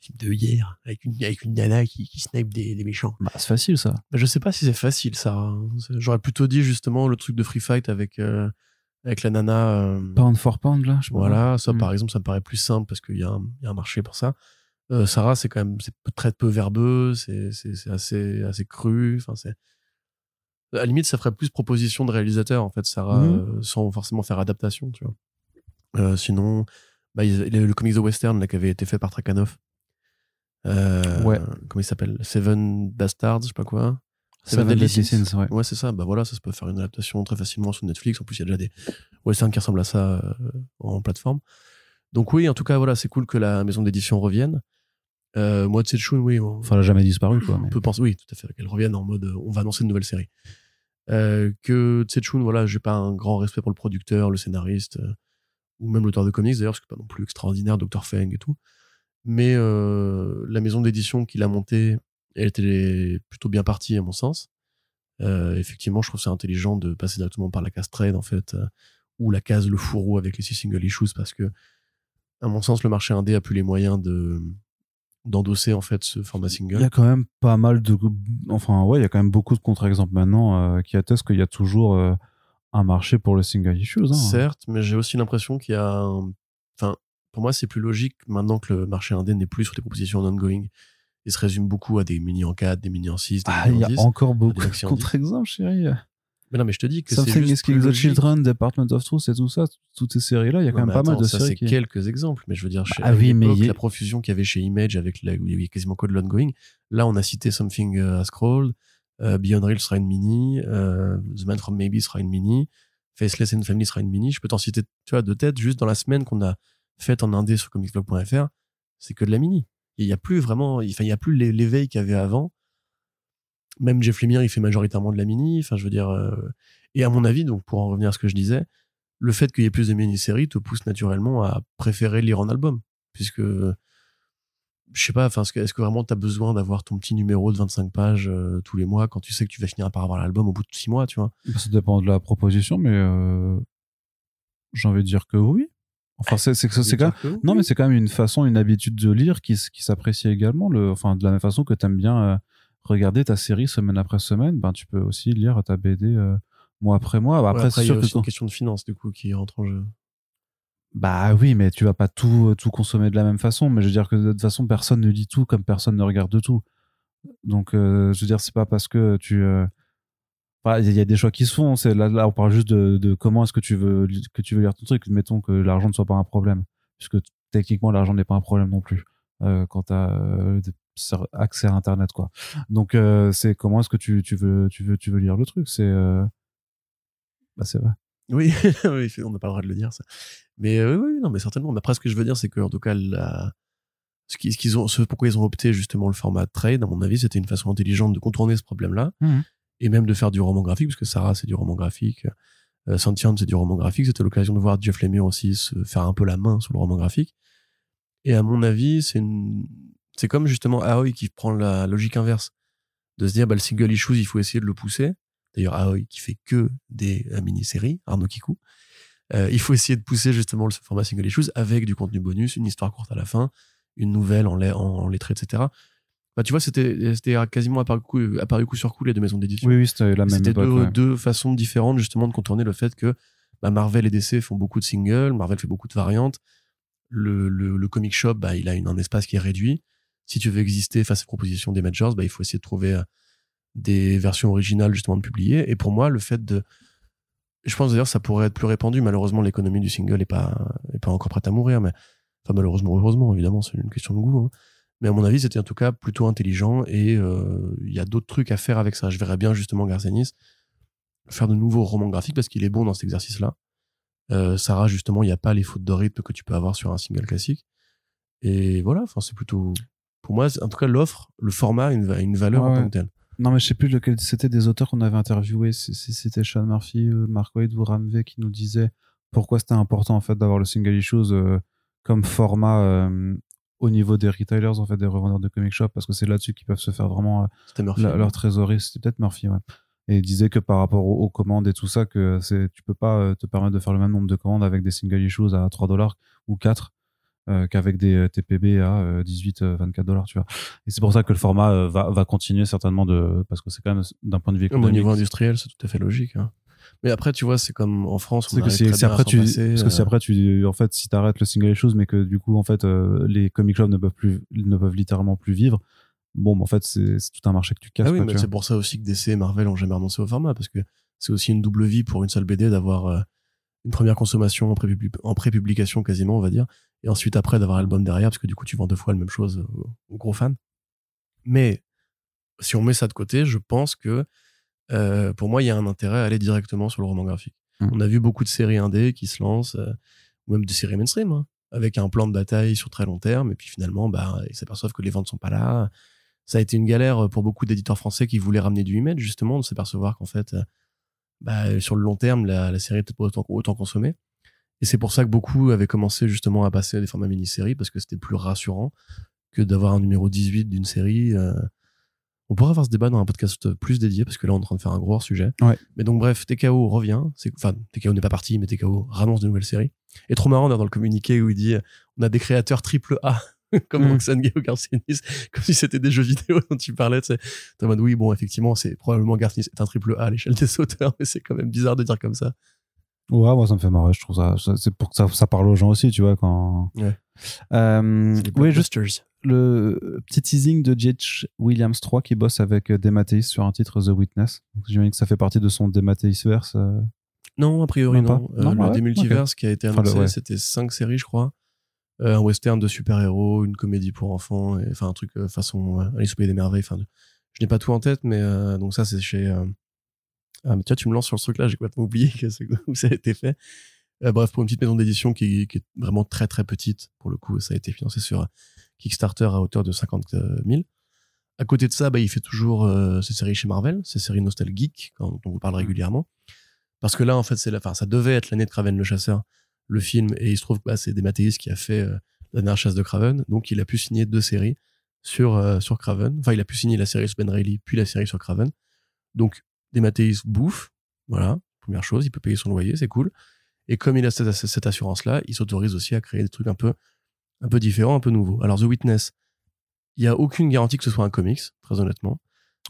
Film de guerre, avec une, avec une nana qui, qui snipe des, des méchants. Bah c'est facile ça. Bah, je sais pas si c'est facile, Sarah. hein. C'est- J'aurais plutôt dit justement le truc de Free Fight avec, euh, avec la nana. euh, Pound for pound là, je sais pas. Voilà, ça Mm. par exemple, ça me paraît plus simple parce qu'il y, a un- il y a un marché pour ça. Euh, Sarah, c'est quand même c'est peu- très peu verbeux, c'est c'est- c'est assez, assez cru. Enfin, c'est à la limite, ça ferait plus proposition de réalisateur en fait, Sarah, Mhm. euh, sans forcément faire adaptation, tu vois. Euh, sinon, bah, il le, le comics de western là, qui avait été fait par Trakhanov. Euh, Ouais. Comment il s'appelle? Seven Bastards, je sais pas quoi. Seven Deadly Deadly Sins. Ouais. Ouais, c'est ça. Bah voilà, ça se peut faire une adaptation très facilement sur Netflix. En plus, il y a déjà des westerns qui ressemblent à ça en plateforme. Donc oui, en tout cas, voilà, c'est cool que la maison d'édition revienne. Moi, Tsetchun, oui, on, Enfin, elle a jamais disparu quoi. on peut penser, oui, tout à fait, qu'elle revienne en mode, on va annoncer une nouvelle série. Euh, que Tsetchun, voilà, j'ai pas un grand respect pour le producteur, le scénariste, euh, ou même l'auteur de comics d'ailleurs, parce que pas non plus extraordinaire, Dr. Feng et tout. Mais euh, la maison d'édition qu'il a montée, elle était plutôt bien partie à mon sens. Effectivement, je trouve c'est intelligent de passer directement par la case trade en fait, ou la case le fourreau avec les six single issues, parce que à mon sens, le marché indé a plus les moyens de d'endosser en fait ce format Il single. y a quand même pas mal de, enfin ouais, il y a quand même beaucoup de contre-exemples maintenant euh, qui attestent qu'il y a toujours euh, un marché pour le single issues. Hein. Certes, mais j'ai aussi l'impression qu'il y a un... Enfin, pour moi, c'est plus logique maintenant que le marché indé n'est plus sur des propositions ongoing. Il se résume beaucoup à des mini en 4, des mini en 6, des Ah, il mini y en a 10. encore beaucoup de contre-exemples, chérie. Mais non, mais je te dis que c'est Something is Killing the. Children, Department of Truth et tout ça, toutes ces séries-là, il y a quand même pas mal de ça, séries c'est qui... quelques exemples, mais je veux dire, chez, Bah oui, mais y la profusion qu'il y avait chez Image avec la, où il y avait quasiment que de l'ongoing. Là, on a cité Something uh, Scroll, euh, Beyond Real sera une mini, euh, The Man from Maybe sera une mini, Faceless and Family sera une mini. Je peux t'en citer, tu vois, de tête, juste dans la semaine qu'on a faite en indé sur comicsblog.fr, c'est que de la mini. Il y a plus vraiment, enfin, il y a plus l'éveil qu'il y avait avant. Même Jeff Lemire, il fait majoritairement de la mini. Enfin, je veux dire, euh, et à mon avis, donc, pour en revenir à ce que je disais, le fait qu'il y ait plus de mini-séries te pousse naturellement à préférer lire en album. Puisque, je sais pas, enfin, est-ce que vraiment tu as besoin d'avoir ton petit numéro de 25 pages euh, tous les mois quand tu sais que tu vas finir par avoir l'album au bout de 6 mois, tu vois? Ça dépend de la proposition, mais euh, j'ai envie de dire que oui. Enfin, c'est c'est quand même... non, mais c'est quand même une façon, une habitude de lire qui, qui s'apprécie également. Le, enfin, de la même façon que tu aimes bien euh, regarder ta série semaine après semaine, ben tu peux aussi lire ta BD euh, mois après mois. Après, c'est sûr que une question de finance du coup qui rentre en jeu. Bah oui, mais tu vas pas tout, tout consommer de la même façon. Mais je veux dire que de toute façon, personne ne lit tout comme personne ne regarde tout. Donc, euh, je veux dire, c'est pas parce que tu. Euh, il y, a des choix qui se font. C'est là, là, on parle juste de, de comment est-ce que tu veux que tu veux lire ton truc. Mettons que l'argent ne soit pas un problème, puisque techniquement l'argent n'est pas un problème non plus euh, quand tu as euh, accès à Internet, quoi. Donc, euh, c'est comment est-ce que tu, tu veux tu veux tu veux lire le truc? C'est bah c'est vrai. Oui, on n'a pas le droit de le dire, ça. Mais euh, oui, non, mais certainement. Mais après, ce que je veux dire, c'est que en tout cas, la... ce qu'ils ont, ce pourquoi ils ont opté justement le format trade, à mon avis, c'était une façon intelligente de contourner ce problème-là mmh. et même de faire du roman graphique, parce que Sarah, c'est du roman graphique, euh, Santian, c'est du roman graphique. C'était l'occasion de voir Jeff Lemire aussi se faire un peu la main sur le roman graphique. Et à mon avis, c'est une... c'est comme justement Aoi qui prend la logique inverse, de se dire, bah, le single issues, il faut essayer de le pousser d'ailleurs Aoi qui fait que des euh, mini-séries, Arnaud Kikou. Euh, il faut essayer de pousser justement le format single issues avec du contenu bonus, une histoire courte à la fin, une nouvelle en, en, lettré, etc. Bah, tu vois, c'était, quasiment apparu coup, apparu coup sur coup les deux maisons d'édition. Oui, oui, c'était la même C'était deux, deux, façons différentes justement de contourner le fait que bah, Marvel et DC font beaucoup de singles, Marvel fait beaucoup de variantes. Le, le, le comic shop, bah, il a une, un espace qui est réduit. Si tu veux exister face aux propositions des majors, bah, il faut essayer de trouver euh, des versions originales justement de publier. Et pour moi, le fait de, je pense d'ailleurs ça pourrait être plus répandu. Malheureusement, l'économie du single est pas est pas encore prête à mourir, mais enfin malheureusement, heureusement, évidemment, c'est une question de goût. Hein. Mais à mon avis, c'était en tout cas plutôt intelligent et euh, il y a d'autres trucs à faire avec ça. Je verrais bien justement Garcenis faire de nouveaux romans graphiques parce qu'il est bon dans cet exercice-là. Euh, Sarah, justement, il n'y a pas les fautes de rythme que tu peux avoir sur un single classique. Et voilà, c'est plutôt, pour moi, en tout cas, l'offre, le format a une, une valeur en tant que tel. Non, mais je sais plus lequel c'était des auteurs qu'on avait interviewés. Si c'était Sean Murphy, euh, Mark Wade ou Ramvé qui nous disait pourquoi c'était important en fait d'avoir le single issues euh, comme format euh, au niveau des retailers, en fait, des revendeurs de comic shop, parce que c'est là-dessus qu'ils peuvent se faire vraiment leur trésorerie. C'était peut-être Murphy, ouais. Et il disait que par rapport aux, commandes et tout ça, que c'est, tu peux pas te permettre de faire le même nombre de commandes avec des single issues à 3 dollars ou 4 euh, qu'avec des euh, TPB à 18, euh, 24 dollars, tu vois. Et c'est pour ça que le format va, va continuer certainement de, parce que c'est quand même d'un point de vue économique. Au niveau industriel, c'est tout à fait logique. Hein. Mais après, tu vois, c'est comme en France. C'est que c'est après tu, parce que si après tu, en fait, si t'arrêtes le single choses, mais que du coup, en fait, les comic clubs ne peuvent plus, ne peuvent littéralement plus vivre. Bon, en fait, c'est tout un marché que tu casses. Ah oui, mais c'est pour ça aussi que DC et Marvel ont jamais renoncé au format, parce que c'est aussi une double vie pour une seule BD d'avoir une première consommation en pré-publication quasiment, on va dire, et ensuite après d'avoir l'album derrière, parce que du coup tu vends deux fois la même chose aux, gros fans. Mais si on met ça de côté, je pense que euh, pour moi il y a un intérêt à aller directement sur le roman graphique. Mmh. On a vu beaucoup de séries indé qui se lancent, euh, ou même des séries mainstream, hein, avec un plan de bataille sur très long terme, et puis finalement bah, ils s'aperçoivent que les ventes sont pas là. Ça a été une galère pour beaucoup d'éditeurs français qui voulaient ramener du image, justement, de s'apercevoir qu'en fait, bah, sur le long terme, la, la série était pas autant, autant consommée. Et c'est pour ça que beaucoup avaient commencé justement à passer à des formats mini-séries parce que c'était plus rassurant que d'avoir un numéro 18 d'une série. Euh. On pourrait avoir ce débat dans un podcast plus dédié parce que là on est en train de faire un gros sujet. Mais donc bref, TKO revient. Enfin, TKO n'est pas parti, mais TKO rannonce de nouvelles séries. Et trop marrant dans le communiqué où il dit on a des créateurs triple A comme mm. Roxane Gay ou Garcinis, comme si c'était des jeux vidéo dont tu parlais. Tu sais. en mode oui, bon, effectivement, c'est probablement Garcinis est un triple A à l'échelle des auteurs, mais c'est quand même bizarre de dire comme ça. Ouais, moi ça me fait marrer, je trouve ça. C'est pour que ça, ça parle aux gens aussi, tu vois, quand. Ouais. Euh, oui, juste le petit teasing de J.H. Williams 3 qui bosse avec euh, Demateis sur un titre The Witness. J'imagine que ça fait partie de son Demateis verse. Euh... Non, a priori non. Euh, non le Demultiverse qui a été annoncé, c'était 5 séries, je crois. Euh, un western de super-héros, une comédie pour enfants, enfin un truc façon Alice au Pays des Merveilles. Enfin, je n'ai pas tout en tête, mais donc ça c'est chez Ah, mais tu vois, tu me lances sur ce truc-là, j'ai complètement oublié que où ça a été fait. Euh, bref, pour une petite maison d'édition qui, qui est vraiment très très petite, pour le coup, ça a été financé sur Kickstarter à hauteur de 50 000. À côté de ça, bah, il fait toujours euh, ses séries chez Marvel, ses séries nostalgiques, quand on vous parle régulièrement. Parce que là, en fait, c'est la, enfin, ça devait être l'année de Kraven le chasseur, le film, et il se trouve que bah, c'est Dematteis qui a fait euh, la dernière chasse de Kraven, donc il a pu signer deux séries sur, euh, sur Kraven. Enfin, il a pu signer la série sur Ben Reilly, puis la série sur Kraven. Donc, Dematteis bouffe, voilà, première chose, il peut payer son loyer, c'est cool. Et comme il a cette, cette assurance-là, il s'autorise aussi à créer des trucs un peu, un peu différents, un peu nouveaux. Alors, The Witness, il n'y a aucune garantie que ce soit un comics, très honnêtement.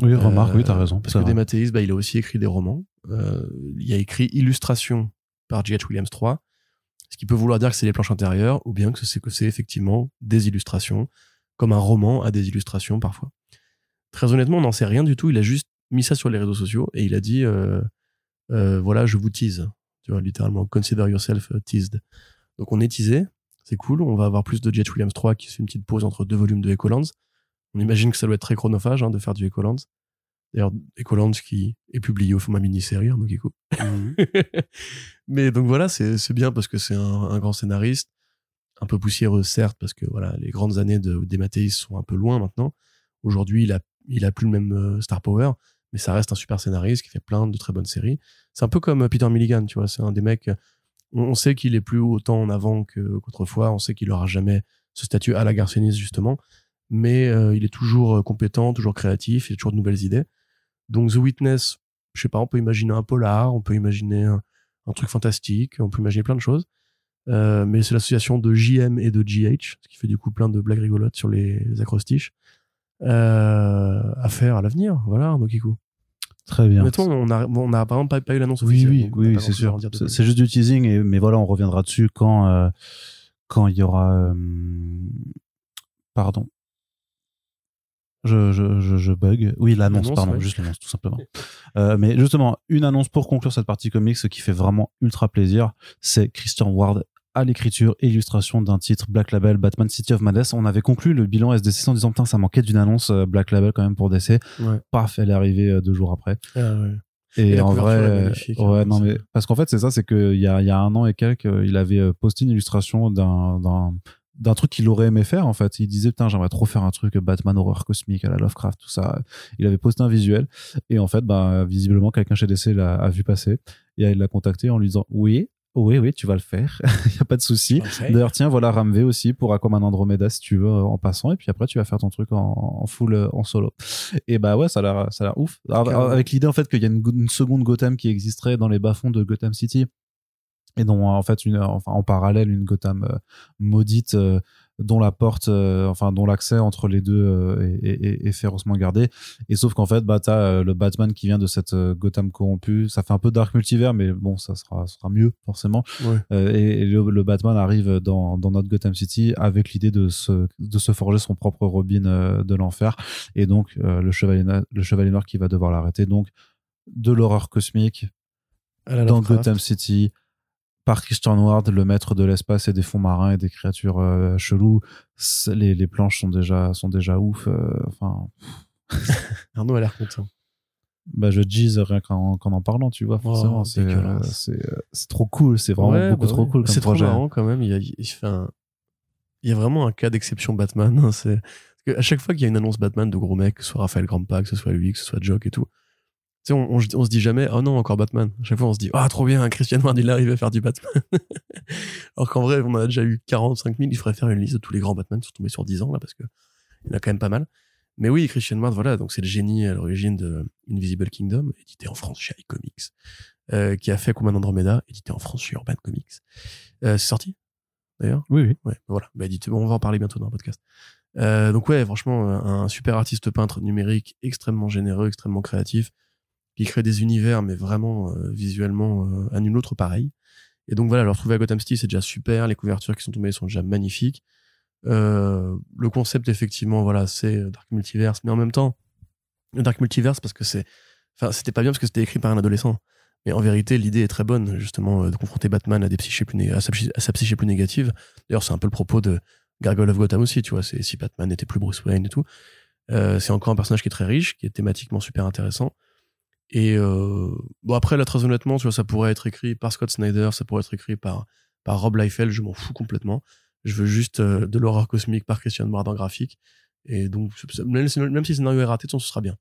Oui, remarque, Euh, oui, t'as raison. Parce que. Dematteis, bah, il a aussi écrit des romans. Euh, il a écrit Illustration par J.H. Williams 3, ce qui peut vouloir dire que c'est les planches intérieures, ou bien que c'est que c'est effectivement des illustrations, comme un roman a des illustrations parfois. Très honnêtement, on n'en sait rien du tout. Il a juste mis ça sur les réseaux sociaux et il a dit euh, euh, voilà, je vous tease. Tu vois, littéralement, consider yourself teased. Donc on est teasé, c'est cool. On va avoir plus de J.H. Williams 3 qui fait une petite pause entre deux volumes de Echolands. On imagine que ça doit être très chronophage hein, de faire du Echolands. D'ailleurs, Echolands qui est publié au format mini-série, hein, Mokiku. Mhm. Mais donc voilà, c'est bien parce que c'est un, un grand scénariste, un peu poussiéreux certes, parce que voilà, les grandes années de Dematteis sont un peu loin maintenant. Aujourd'hui, il a, il a plus le même euh, star power, mais ça reste un super scénariste qui fait plein de très bonnes séries. C'est un peu comme euh, Peter Milligan, tu vois, c'est un des mecs. euh, On, sait qu'il est plus autant en avant qu'autrefois, on sait qu'il aura jamais ce statut à la Garcenis justement, mais euh, il est toujours compétent, toujours créatif, il a toujours de nouvelles idées. Donc The Witness, je sais pas, on peut imaginer un polar, on peut imaginer un, truc fantastique, on peut imaginer plein de choses. Mais c'est l'association de JM et de GH, ce qui fait du coup plein de blagues rigolotes sur les, acrostiches, à faire à l'avenir. Voilà, Kikou. Très bien. Honnêtement, on on n'a vraiment pas, pas eu l'annonce Oui, officielle. oui, on oui, pas c'est sûr. C'est juste du teasing, et, mais voilà, on reviendra dessus quand, euh, quand il y aura. euh, pardon. Je, je, je, je bug. Oui, l'annonce, pardon, ouais. juste l'annonce, tout simplement. Euh, mais justement, une annonce pour conclure cette partie comics ce qui fait vraiment ultra plaisir, c'est Christian Ward à l'écriture et illustration d'un titre Black Label Batman City of Madness. On avait conclu le bilan SDC en disant putain ça manquait d'une annonce euh, Black Label quand même pour DC. Ouais. Paf, elle est arrivée euh, deux jours après. Ah, ouais. Et, en vrai, magnifique, ouais, hein, non mais parce qu'en fait c'est ça, c'est que il y a, y a un an et quelques, euh, il avait posté une illustration d'un d'un d'un truc qu'il aurait aimé faire en fait. Il disait putain j'aimerais trop faire un truc Batman horreur cosmique à la Lovecraft tout ça. Il avait posté un visuel et en fait bah visiblement quelqu'un chez DC l'a a vu passer et il l'a contacté en lui disant oui oui oui tu vas le faire, il y a pas de souci. D'ailleurs, tiens, voilà Ramvé aussi pour Aquaman Andromeda si tu veux en passant. Et puis après, tu vas faire ton truc en, en full euh, en solo. Et bah ouais, ça a l'air, ça a l'air ouf. Alors, Carrément. avec l'idée en fait qu'il y a une seconde Gotham qui existerait dans les bas-fonds de Gotham City. Et dont en fait, une, enfin, en parallèle, une Gotham euh, maudite euh, dont la porte, euh, enfin, dont l'accès entre les deux euh, est, est- est- férocement gardé. Et sauf qu'en fait, bah, t'as euh, le Batman qui vient de cette Gotham corrompue. Ça fait un peu dark multivers, mais bon, ça sera, sera mieux, forcément. Ouais. Et et le, le Batman arrive dans, dans notre Gotham City avec l'idée de se, de se forger son propre Robin de l'enfer. Et donc, le, chevalier, le chevalier noir qui va devoir l'arrêter. Donc, de l'horreur cosmique dans. Gotham City par Christian Ward, le maître de l'espace et des fonds marins et des créatures euh, cheloues. Les, les planches sont déjà, sont déjà ouf. euh, Enfin, Arnaud a l'air content. bah, je tease rien qu'en en parlant, tu vois, forcément. Oh, c'est euh, euh, c'est trop cool. C'est vraiment Ouais, beaucoup bah trop cool C'est trop marrant quand même. Il y a, il fait un- il y a vraiment un cas d'exception Batman. hein, C'est à chaque fois qu'il y a une annonce Batman de gros mecs, que ce soit Raphaël Grandpa, que ce soit lui, que ce soit Jock et tout, sais, on, on, on se dit jamais, oh non, encore Batman. À chaque fois, on se dit, ah, trop bien, Christian Ward, il arrive à faire du Batman. Alors qu'en vrai, on en a déjà eu 45 000. Il faudrait faire une liste de tous les grands Batman qui sont tombés sur 10 ans, là, parce que il y en a quand même pas mal. Mais oui, Christian Ward, voilà, donc c'est le génie à l'origine de Invisible Kingdom, édité en France chez iComics, euh, qui a fait Command Andromeda, édité en France chez Urban Comics. Euh, c'est sorti, d'ailleurs? Oui, oui. Ouais, voilà. Bah, dites, bon, on va en parler bientôt dans le podcast. Euh, donc ouais, franchement, un super artiste peintre numérique, extrêmement généreux, extrêmement créatif, qui crée des univers, mais vraiment euh, visuellement euh, à nul autre pareil. Et donc voilà, le retrouver à Gotham City, c'est déjà super. Les couvertures qui sont tombées sont déjà magnifiques. Euh, le concept, effectivement, voilà, c'est Dark Multiverse, mais en même temps, Dark Multiverse, parce que c'est, enfin, c'était pas bien parce que c'était écrit par un adolescent. Mais en vérité, l'idée est très bonne, justement, euh, de confronter Batman à des psychés plus à, sa, à sa psyché plus négative. D'ailleurs, c'est un peu le propos de Gargoyle of Gotham aussi, tu vois. C'est si Batman n'était plus Bruce Wayne et tout. Euh, c'est encore un personnage qui est très riche, qui est thématiquement super intéressant. Et euh, bon après là très honnêtement, tu vois, ça pourrait être écrit par Scott Snyder, ça pourrait être écrit par par Rob Liefeld, je m'en fous complètement. Je veux juste euh, de l'horreur cosmique par Christian Bard en graphique. Et donc même, si- même si le scénario est raté, de toute façon, ce sera bien.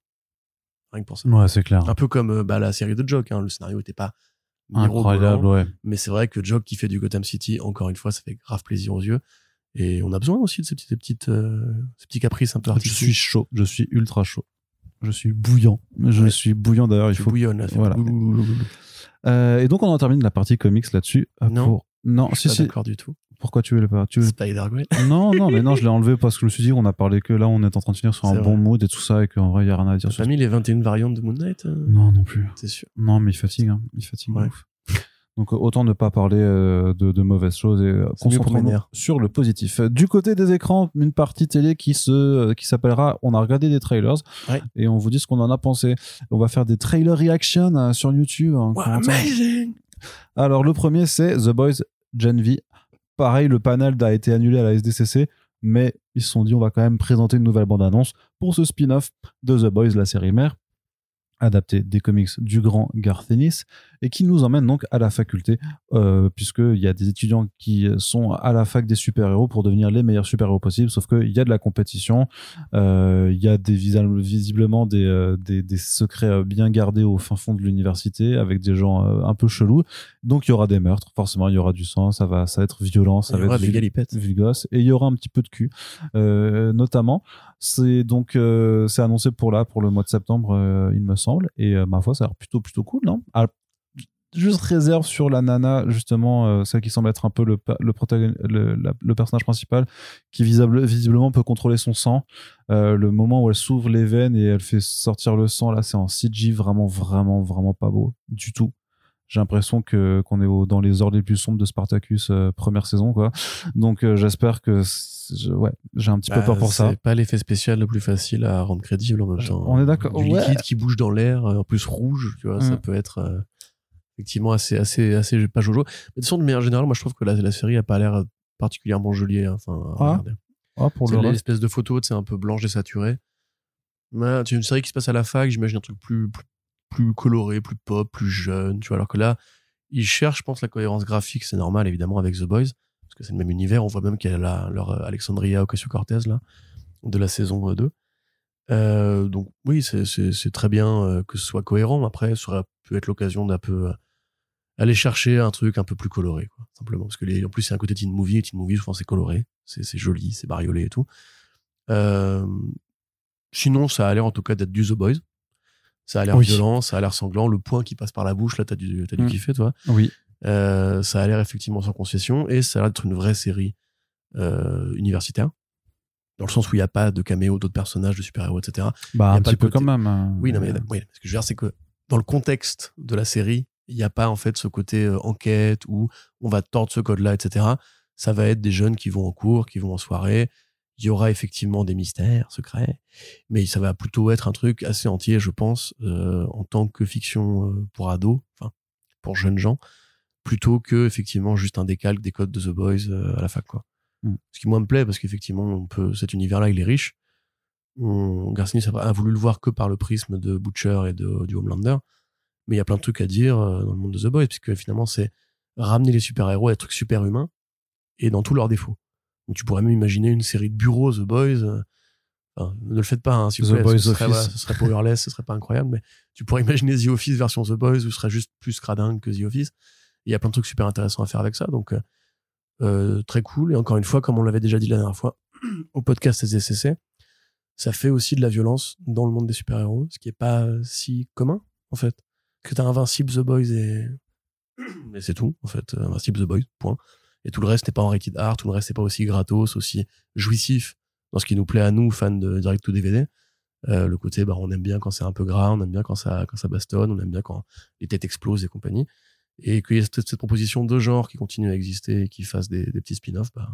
Rien que pour ça. Ouais, c'est clair. Un peu comme euh, bah, la série de Joke, hein. le scénario était pas Incroyable, ouais. mais c'est vrai que Jock qui fait du Gotham City, encore une fois, ça fait grave plaisir aux yeux. Et on a besoin aussi de ces petites, petites, euh, ces petits caprices un peu Je artistiques. suis chaud, je suis ultra chaud. Je suis bouillant. Je Ouais. suis bouillant d'ailleurs, il Tu faut. là, fait voilà. Euh, et donc on en termine la partie comics là-dessus. euh, Non. pour- Non, Je suis si, pas si. d'accord du tout. Pourquoi tu veux le pas? Tu veux... Spider-Gwen. Non, non, mais non, je l'ai enlevé parce que je me suis dit qu'on a parlé que là, on est en train de finir sur un bon mood et tout ça, et qu'en vrai, il y a rien à dire T'as pas mis les 21 variantes de Moon Knight euh Non, non plus. C'est sûr. Non, mais il fatigue, hein. Il fatigue. Ouais. ouf. Donc euh, autant ne pas parler euh, de, de mauvaises choses et euh, concentrons-nous sur le positif. Du côté des écrans, une partie télé qui se qui s'appellera On a regardé des trailers Ouais. et on vous dit ce qu'on en a pensé. On va faire des trailer reaction sur YouTube. hein, Wow, amazing Alors le premier c'est The Boys Gen V. Pareil, le panel a été annulé à la SDCC, mais ils se sont dit on va quand même présenter une nouvelle bande-annonce pour ce spin-off de The Boys, la série mère, adaptée des comics du grand Garth Ennis, et qui nous emmène donc à la faculté, euh, puisqu'il y a des étudiants qui sont à la fac des super-héros pour devenir les meilleurs super-héros possibles, sauf qu'il y a de la compétition, euh, il y a des, visiblement des, euh, des, des secrets euh, bien gardés au fin fond de l'université, avec des gens un peu chelous, donc il y aura des meurtres, forcément il y aura du sang, ça va, ça va être violent, ça Il y va aura être des galipettes. vulgos, et il y aura un petit peu de cul, euh, notamment. C'est donc c'est annoncé pour là pour le mois de septembre, il me semble, et ma foi ça a l'air plutôt plutôt cool, non? Ah, Juste réserve sur la nana justement, euh, celle qui semble être un peu le le, protagon- le, la- le personnage principal, qui visible, visiblement peut contrôler son sang. Euh, le moment où elle s'ouvre les veines et elle fait sortir le sang là, c'est en CG vraiment vraiment vraiment pas beau du tout. J'ai l'impression que qu'on est au- dans les heures les plus sombres de Spartacus euh, première saison quoi. Donc euh, j'espère que je- ouais, j'ai un petit peu Bah, peur pour ça. C'est pas l'effet spécial le plus facile à rendre crédible en même temps. On est d'accord. Du Ouais. liquide qui bouge dans l'air, en plus rouge, tu vois, ça Mm. peut être euh, effectivement assez, assez, assez pas jojo. Mais de toute de manière générale, moi je trouve que la, la série a pas l'air particulièrement jolie. hein, Enfin, Ah. Ah, pour le l'espèce de photo, c'est un peu blanche et saturée. Ouais, c'est une série qui se passe à la fac, j'imagine un truc plus, plus, plus coloré, plus pop, plus jeune, tu vois. Alors que là, ils cherchent, je pense, la cohérence graphique, c'est normal évidemment avec The Boys, parce que c'est le même univers. On voit même qu'il y a la- leur euh, Alexandria Ocasio-Cortez là, de la saison euh, 2. Euh, donc oui, c'est- très bien euh, que ce soit cohérent. Après, ça aurait pu être l'occasion d'un peu euh, aller chercher un truc un peu plus coloré, quoi, simplement. Parce que les, en plus, c'est un côté teen movie, et teen movie, souvent c'est coloré, c'est c'est joli, c'est bariolé et tout. Euh, sinon, ça a l'air en tout cas d'être du The Boys. Ça a l'air Oui. violent, ça a l'air sanglant. Le point qui passe par la bouche, là, t'as dû, t'as dû Mm. kiffer, toi. Oui. Euh, ça a l'air effectivement sans concession et ça a l'air d'être une vraie série euh, universitaire. Dans le sens où il n'y a pas de caméo d'autres personnages, de super-héros, etc. Bah un petit peu côté- quand même. hein. Oui, non, mais oui, ce que je veux dire, c'est que dans le contexte de la série, il n'y a pas en fait ce côté euh, enquête où on va tordre ce code-là, etc. Ça va être des jeunes qui vont en cours, qui vont en soirée. Il y aura effectivement des mystères secrets, mais ça va plutôt être un truc assez entier, je pense, euh, en tant que fiction euh, pour ados, enfin pour jeunes gens, plutôt que effectivement juste un décalque des codes de The Boys à la fac, quoi. Mm. Ce qui moi me plaît parce qu'effectivement, on peut cet univers-là, il est riche. On, Garcinis a, voulu le voir que par le prisme de Butcher et de, du Homelander, mais il y a plein de trucs à dire euh, dans le monde de The Boys, puisque finalement, c'est ramener les super-héros à des trucs super humains et dans tous leurs défauts. Donc tu pourrais même imaginer une série de bureaux The Boys. euh, enfin, ne le faites pas, hein, vous. Boys ce, serait, Office. voilà, ce serait powerless, ce serait pas incroyable, mais tu pourrais imaginer The Office version The Boys où ce serait juste plus cradingue que The Office. Il y a plein de trucs super intéressants à faire avec ça, donc euh, très cool. Et encore une fois, comme on l'avait déjà dit la dernière fois au podcast SDCC, ça fait aussi de la violence dans le monde des super-héros, ce qui est pas si commun, en fait. Que t'as Invincible, The Boys et... et c'est tout, en fait. Invincible, The Boys, point. Et tout le reste n'est pas en rated art, tout le reste n'est pas aussi gratos, aussi jouissif dans ce qui nous plaît à nous, fans de direct to DVD. Euh, le côté, bah, on aime bien quand c'est un peu gras, on aime bien quand ça, quand ça bastonne, on aime bien quand les têtes explosent et compagnie. Et qu'il y ait cette, cette proposition de genre qui continue à exister et qui fasse des, des petits spin-offs, bah,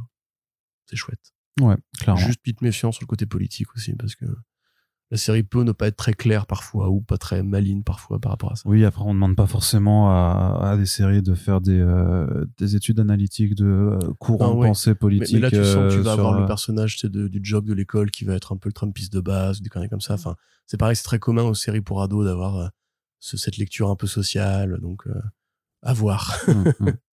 c'est chouette. Ouais, clairement. Juste petite méfiance sur le côté politique aussi, parce que la série peut ne pas être très claire parfois ou pas très maligne parfois par rapport à ça. Oui, après, on ne demande pas forcément à, à des séries de faire des, euh, des études analytiques de euh, courant Ah de ouais. pensée politique. mais là, tu sens que tu euh, vas sur, avoir le personnage de- du job de l'école qui va être un peu le Trumpiste de base, des conneries comme ça. Enfin, c'est pareil, c'est très commun aux séries pour ados d'avoir euh, ce- cette lecture un peu sociale. Donc, à voir. Mm, mm.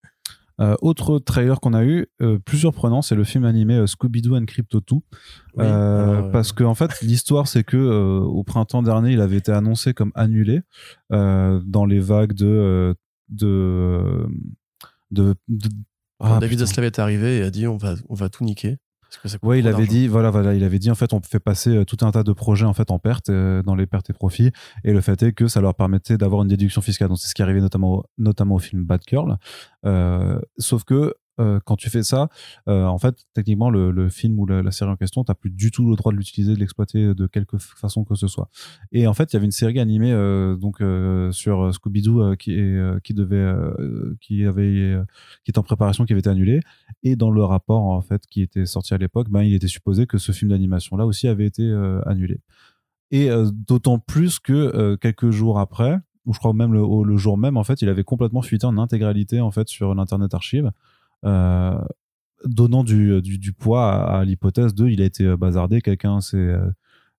Euh, autre trailer qu'on a eu, euh, plus surprenant, c'est le film animé euh, Scooby-Doo and Crypto 2. Oui, Euh, alors, euh, parce que en fait, l'histoire, c'est que au printemps dernier, il avait été annoncé comme annulé dans les vagues de de de, de- quand Ah, David. Zaslav est arrivé et a dit on va, on va tout niquer. Ouais, il avait dit, voilà, voilà, il avait dit en fait, on fait passer euh, tout un tas de projets en fait en perte, euh, dans les pertes et profits, et le fait est que ça leur permettait d'avoir une déduction fiscale. Donc c'est ce qui arrivait notamment, au, notamment au film Bad Girl. Euh, sauf que euh, quand tu fais ça, euh, en fait, techniquement, le, film ou la, série en question, t'as plus du tout le droit de l'utiliser, de l'exploiter de quelque façon que ce soit. Et en fait, il y avait une série animée euh, donc euh, sur Scooby-Doo euh, qui, est, euh, qui devait, euh, qui avait, euh, qui était en préparation, qui avait été annulée. Et dans le rapport en fait qui était sorti à l'époque, ben, il était supposé que ce film d'animation là aussi avait été euh, annulé. Et euh, d'autant plus que euh, quelques jours après, ou je crois même le, le jour même, en fait, il avait complètement fuité en intégralité en fait sur l'internet archive, euh, donnant du, du, poids à, l'hypothèse de il a été euh, bazardé, quelqu'un s'est euh,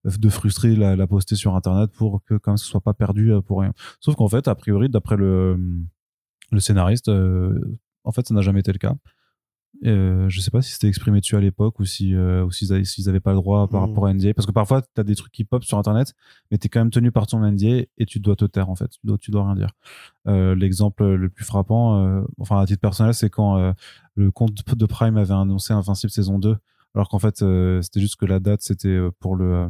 de frustrer la, la poster sur internet pour que quand même ce soit pas perdu euh, pour rien. Sauf qu'en fait, a priori, d'après le, le scénariste, euh, en fait, ça n'a jamais été le cas. Euh, je sais pas si c'était exprimé dessus à l'époque ou si euh, ou s'ils s'ils avaient pas le droit par Mm. rapport à NDA parce que parfois tu as des trucs qui pop sur internet mais tu es quand même tenu par ton NDA et tu dois te taire en fait. Tu dois tu dois rien dire. Euh, l'exemple le plus frappant euh, enfin à titre personnel c'est quand le compte de Prime avait annoncé Invincible saison 2 alors qu'en fait c'était juste que la date c'était pour le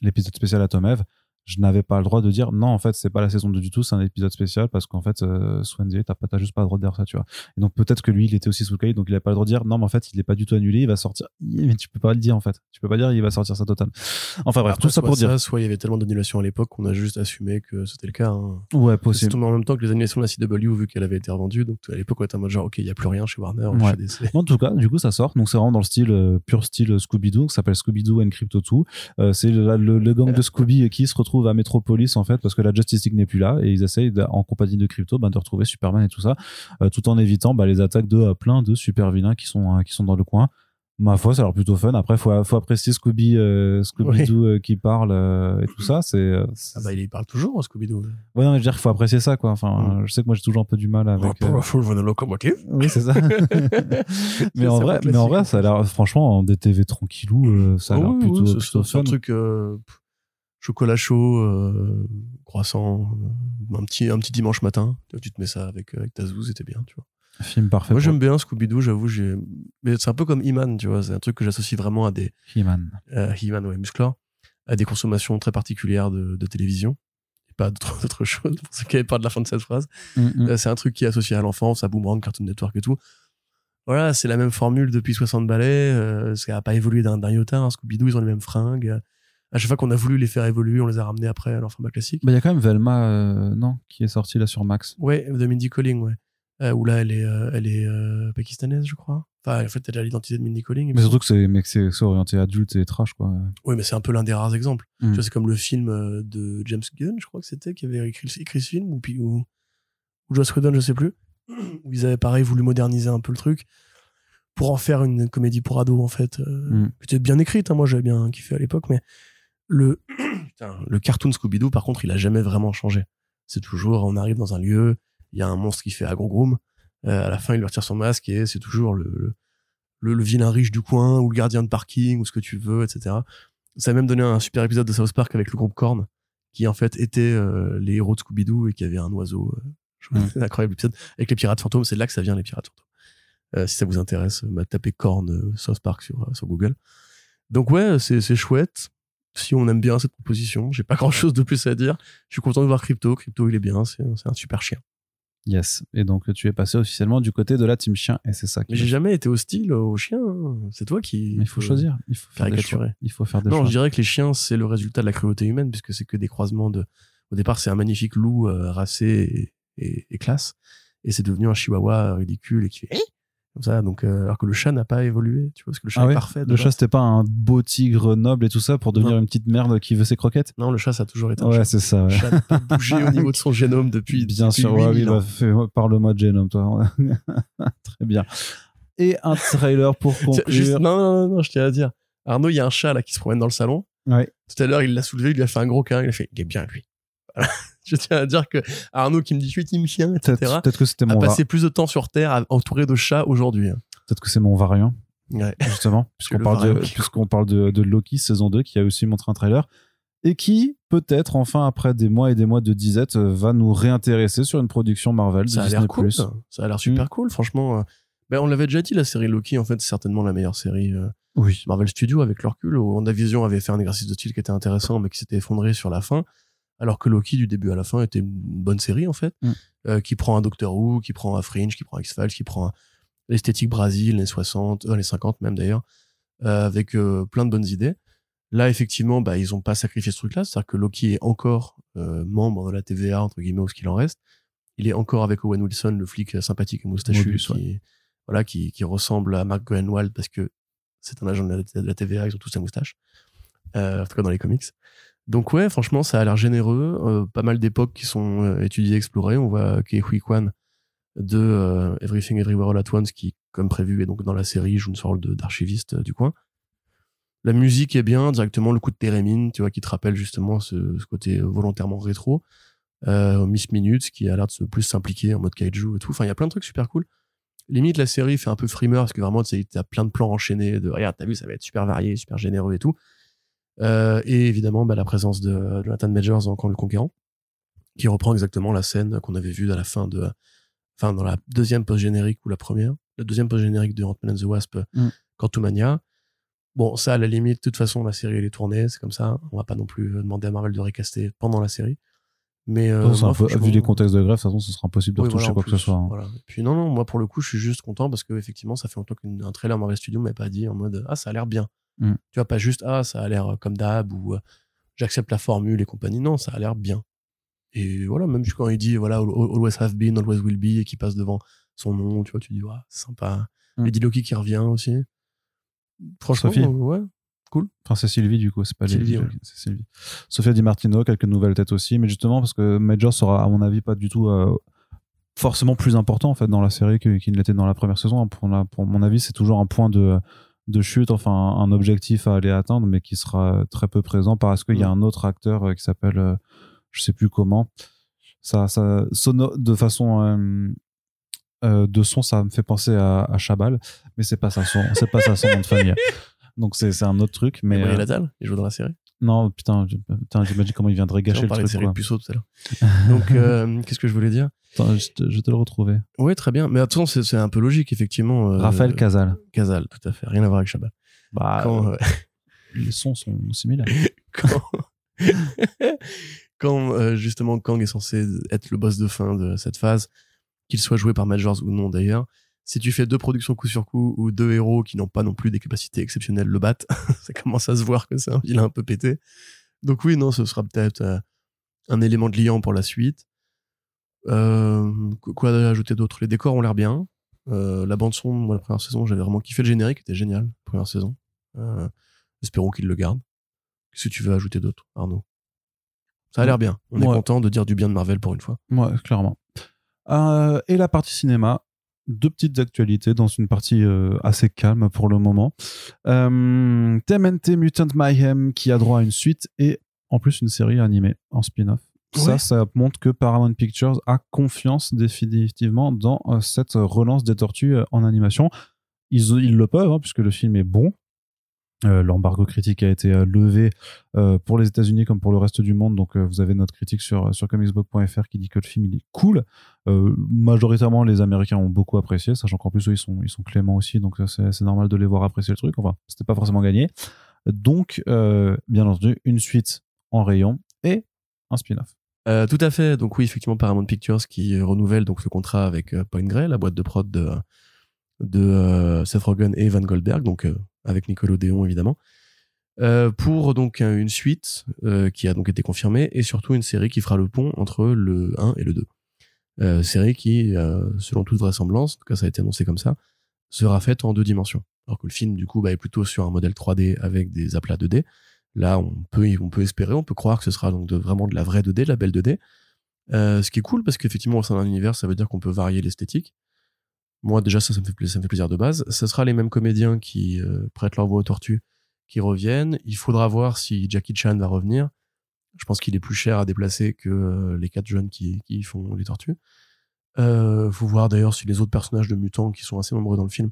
l'épisode spécial Atom Eve je n'avais pas le droit de dire non en fait c'est pas la saison 2 du tout c'est un épisode spécial parce qu'en fait euh, NDA t'as pas t'as juste pas le droit de dire ça tu vois et donc peut-être que lui, il était aussi sous le cahier, donc il a pas le droit de dire non, mais en fait, il est pas du tout annulé, il va sortir. Mais tu peux pas le dire en fait. Tu peux pas dire il va sortir sa totale. Enfin bref, Après, tout ça pour dire. Soit il y avait tellement d'annulations à l'époque qu'on a juste assumé que c'était le cas. Hein. Ouais, C'est possible. tombé en même temps que les annulations de la CW vu qu'elle avait été revendue. Donc à l'époque, on était en mode genre, ok, il y a plus rien chez Warner, ou Ouais. chez DC. En tout cas, du coup, ça sort. Donc, c'est vraiment dans le style euh, pur style Scooby-Doo, qui s'appelle Scooby-Doo and Crypto 2. Euh, c'est le, le- le gang de Scooby qui se retrouve à Metropolis, en fait, parce que la Justice League n'est plus là, et ils essayent, en compagnie de Crypto, bah, de retrouver Superman et tout ça, euh, tout en évitant bah, les attaques de euh, plein de super vilains qui sont, euh, qui sont dans le coin. Ma foi, ça a l'air plutôt fun. Après, faut, faut apprécier Scooby, euh, Scooby-Doo euh, qui parle euh, et tout ça. C'est, Ah bah, il parle toujours, hein, Scooby-Doo. Ouais, non, mais je veux dire qu'il faut apprécier ça, quoi. Enfin, Mm. je sais que moi, j'ai toujours un peu du mal avec. Locomotive. Oui, c'est ça. mais en vrai, mais en vrai, ça a l'air, franchement, en DTV tranquillou, ça a Ah l'air plutôt, oui, plutôt c'est un fun. truc chocolat chaud, euh, croissant, euh, un petit un petit dimanche matin. Tu te mets ça avec avec ta zouze, c'était bien, tu vois. Film parfait. Moi j'aime bien Scooby-Doo, j'avoue, j'ai mais c'est un peu comme He-Man, tu vois, c'est un truc que j'associe vraiment à des He-Man. euh, He-Man ouais, Musclor, à des consommations très particulières de, de télévision. Et pas d'autre d'autre chose pour ceux qui avaient peur de la fin de cette phrase. Mm, mm. Euh, C'est un truc qui est associé à l'enfance, à Boomerang, Cartoon Network et tout. Voilà, c'est la même formule depuis 60 balais. Euh, ça n'a pas évolué d'un d'un iota. hein. Scooby-Doo, ils ont les mêmes fringues. À chaque fois qu'on a voulu les faire évoluer, on les a ramenés après à leur format classique. Bah, il y a quand même Velma, euh, non, qui est sorti là sur Max. Ouais, de Mindy Colling, ouais. Euh, où là, elle est, euh, elle est pakistanaise, je crois. Enfin, en fait, elle a l'identité de Mindy Colling. Mais surtout que c'est, mais que c'est, orienté adulte et trash, quoi. Oui, mais c'est un peu l'un des rares exemples. Mm. Tu vois, c'est comme le film de James Gunn, je crois que c'était, qui avait écrit, écrit ce film, ou, ou, ou Joss Whedon, je sais plus, où ils avaient pareil voulu moderniser un peu le truc pour en faire une comédie pour ados, en fait. Euh, Mm. Qui était bien écrite, hein, moi j'avais bien kiffé à l'époque, mais le, le cartoon Scooby-Doo, par contre, il a jamais vraiment changé. C'est toujours, on arrive dans un lieu, il y a un monstre qui fait agrogroom, euh, à la fin il lui retire son masque et c'est toujours le, le, le, le vilain riche du coin ou le gardien de parking ou ce que tu veux, etc. Ça a même donné un super épisode de South Park avec le groupe Korn, qui en fait était euh, les héros de Scooby-Doo et qui avait un oiseau. euh, Mm. C'est un incroyable épisode avec les pirates fantômes. C'est là que ça vient les pirates fantômes. Euh, si ça vous intéresse, bah, tapez Korn South Park sur, sur Google. Donc ouais, c'est c'est chouette. Si on aime bien cette proposition, j'ai pas grand chose de plus à dire. Je suis content de voir Crypto. Crypto, il est bien. C'est un super chien. Yes. Et donc, tu es passé officiellement du côté de la team chien, et c'est ça Mais j'ai jamais été hostile aux chiens. hein. C'est toi qui. Mais il faut choisir. Il faut faire des choix. Il faut faire des Non, choix. je dirais que les chiens, c'est le résultat de la cruauté humaine, puisque c'est que des croisements de. Au départ, c'est un magnifique loup euh, racé et, et- et classe, et c'est devenu un chihuahua ridicule et qui fait Eh comme ça. Donc, euh, alors que le chat n'a pas évolué, tu vois, parce que le chat Ah est parfait. Le chat, c'était pas un beau tigre noble et tout ça pour devenir Non. une petite merde qui veut ses croquettes Non, le chat, ça a toujours été un Ouais, chat. c'est ça. Le chat n'a pas bougé au niveau de son génome depuis. Bien depuis sûr, ouais, 8000 oui, bah, parle-moi de Genome, toi. Très bien. Et un trailer pour conclure. juste- non, non, non, non, je tiens à dire. Arnaud, il y a un chat là qui se promène dans le salon. Ouais. Tout à l'heure, il l'a soulevé, il lui a fait un gros câlin, il a fait, il est bien lui. Voilà. Je tiens à dire que Arnaud qui me dit je suis team chien, etc. Peut-être que c'était a mon, va- passé plus de temps sur Terre entouré de chats aujourd'hui. hein. peut-être que c'est mon variant. Ouais. justement, puisqu'on le parle, de, parle de, de Loki saison 2 qui a aussi montré un trailer et qui, peut-être, enfin, après des mois et des mois de disette, euh, va nous réintéresser sur une production Marvel de Ça a l'air cool. Ça. Ça a l'air super Mm. cool, franchement. euh. Ben, on l'avait déjà dit, la série Loki, en fait, c'est certainement la meilleure série euh, Oui. Marvel Studios avec leur recul. où WandaVision avait fait un exercice de style qui était intéressant, mais qui s'était effondré sur la fin. Alors que Loki, du début à la fin, était une bonne série, en fait, Mm. euh, qui prend un Doctor Who, qui prend un Fringe, qui prend un X-Files, qui prend l'esthétique Brésil, les 60, euh, les 50 même d'ailleurs, euh, avec plein de bonnes idées. Là, effectivement, bah, ils ont pas sacrifié ce truc-là. C'est-à-dire que Loki est encore membre de la TVA, entre guillemets, ou ce qu'il en reste. Il est encore avec Owen Wilson, le flic sympathique et moustachu, qui, voilà, qui, qui ressemble à Mark Groenwald parce que c'est un agent de la, de la TVA, ils ont tous la moustache. En tout cas, dans les comics. Donc, ouais, franchement, ça a l'air généreux. Euh, pas mal d'époques qui sont euh, étudiées, explorées. On voit Kei Kwan de euh, Everything Everywhere All At Once, qui, comme prévu, est donc dans la série, joue une sorte d'archiviste du coin. La musique est bien, directement le coup de Térémine, tu vois, qui te rappelle justement ce, côté volontairement rétro. Miss Minutes, qui a l'air de se plus s'impliquer en mode kaiju et tout. Enfin, il y a plein de trucs super cool. Limite, la série fait un peu frimeur, parce que vraiment, tu t'as plein de plans enchaînés, de regarde, t'as vu, ça va être super varié, super généreux et tout. Euh, et évidemment, bah, la présence de Jonathan Majors en Quand le Conquérant, qui reprend exactement la scène qu'on avait vue à la fin de, enfin, dans la deuxième post-générique ou la première, la deuxième post-générique de Ant-Man and the Wasp, Mm. Quantumania. Bon, ça, à la limite, de toute façon, la série, elle est tournée, c'est comme ça. On va pas non plus euh, demander à Marvel de recaster pendant la série. Mais, euh, moi, peu- vu les contextes de grève, de toute façon, ce sera impossible de oui, retoucher voilà, quoi que ce soit. hein. Voilà. Et puis non, non, moi pour le coup, je suis juste content parce que effectivement, ça fait longtemps qu'un trailer Marvel Studios m'avait pas dit en mode ah ça a l'air bien. Mm. Tu vois pas juste ah ça a l'air comme d'hab ou euh, j'accepte la formule et compagnie. Non, ça a l'air bien. Et voilà, même quand il dit voilà al- always have been, always will be et qui passe devant son nom, tu vois, tu dis ouais, c'est sympa. Mm. Lady Loki qui revient aussi. Franchement, Sophie. euh, ouais. Enfin, c'est Sylvie, du coup, c'est pas Sylvie, les... ouais. Sylvie. Sophia Di Martino, quelques nouvelles têtes aussi, mais justement, parce que Major sera, à mon avis, pas du tout euh, forcément plus important, en fait, dans la série qu'il ne l'était dans la première saison. Pour, la- pour mon avis, c'est toujours un point de, de chute, enfin, un, objectif à aller atteindre, mais qui sera très peu présent parce qu'il y a Mm. un autre acteur euh, qui s'appelle, euh, je sais plus comment, ça, ça, sono- de façon, euh, euh, de son, ça me fait penser à, à Chabal, mais c'est pas ça son, c'est pas ça son nom de famille. Donc c'est un autre truc, mais Gabriel Attal, il joue dans la série? Non putain, putain j'imagine comment il viendrait gâcher on le truc. série de puceau tout à l'heure. Donc euh, qu'est-ce que je voulais dire Attends, je, te, je te le retrouver. Ouais, très bien. Mais attention, c'est c'est un peu logique effectivement. euh, Raphaël Casal. Casal, tout à fait. Rien à voir avec Chabat. Bah, Quand, euh, les sons sont similaires. quand, quand justement Kang est censé être le boss de fin de cette phase, qu'il soit joué par Majors ou non d'ailleurs, si tu fais deux productions coup sur coup ou deux héros qui n'ont pas non plus des capacités exceptionnelles le battent, ça commence à se voir que c'est un vilain un peu pété. Donc oui, non, ce sera peut-être euh, un élément de liant pour la suite. Euh, quoi ajouter d'autre? Les décors ont l'air bien. Euh, la bande son, moi, la première saison, j'avais vraiment kiffé le générique, était génial, première saison. Espérons qu'il le garde. Qu'est-ce que tu veux ajouter d'autre, Arnaud? Ça a l'air bien. On est content de dire du bien de Marvel pour une fois. Ouais, clairement. Et la partie cinéma, deux petites actualités dans une partie euh, assez calme pour le moment. Euh, TMNT Mutant Mayhem qui a droit à une suite et en plus une série animée en spin-off. Ça, Ouais. ça montre que Paramount Pictures a confiance définitivement dans euh, cette relance des tortues euh, en animation. Ils, ils le peuvent, hein, puisque le film est bon. Euh, L'embargo critique a été euh, levé euh, pour les États-Unis comme pour le reste du monde. Donc, vous avez notre critique sur, sur comicsbook.fr qui dit que le film il est cool. Majoritairement, les Américains ont beaucoup apprécié, sachant qu'en plus, eux, ils sont, ils sont cléments aussi. Donc, c'est normal de les voir apprécier le truc. Enfin, c'était pas forcément gagné. Donc, bien entendu, une suite en rayon et un spin-off. Tout à fait. Donc oui, effectivement, Paramount Pictures qui renouvelle donc ce contrat avec euh, Point Grey, la boîte de prod de, Seth Rogen et Van Goldberg, donc avec Nickelodeon évidemment, euh, pour donc euh, une suite euh, qui a donc été confirmée et surtout une série qui fera le pont entre le 1 et le 2. Euh, série qui, selon toute vraisemblance, en tout cas ça a été annoncé comme ça, sera faite en deux dimensions. Alors que le film du coup bah, est plutôt sur un modèle 3D avec des aplats 2D. Là, on peut, espérer, on peut croire que ce sera donc de, vraiment de la vraie 2D, de la belle 2D. Euh, ce qui est cool parce qu'effectivement, au sein d'un univers, ça veut dire qu'on peut varier l'esthétique. Moi, déjà, ça, ça me, fait, plaisir de base. Ce sera les mêmes comédiens qui euh, prêtent leur voix aux tortues qui reviennent. Il faudra voir si Jackie Chan va revenir. Je pense qu'il est plus cher à déplacer que euh, les quatre jeunes qui, qui font les tortues. Euh, faut voir d'ailleurs si les autres personnages de mutants qui sont assez nombreux dans le film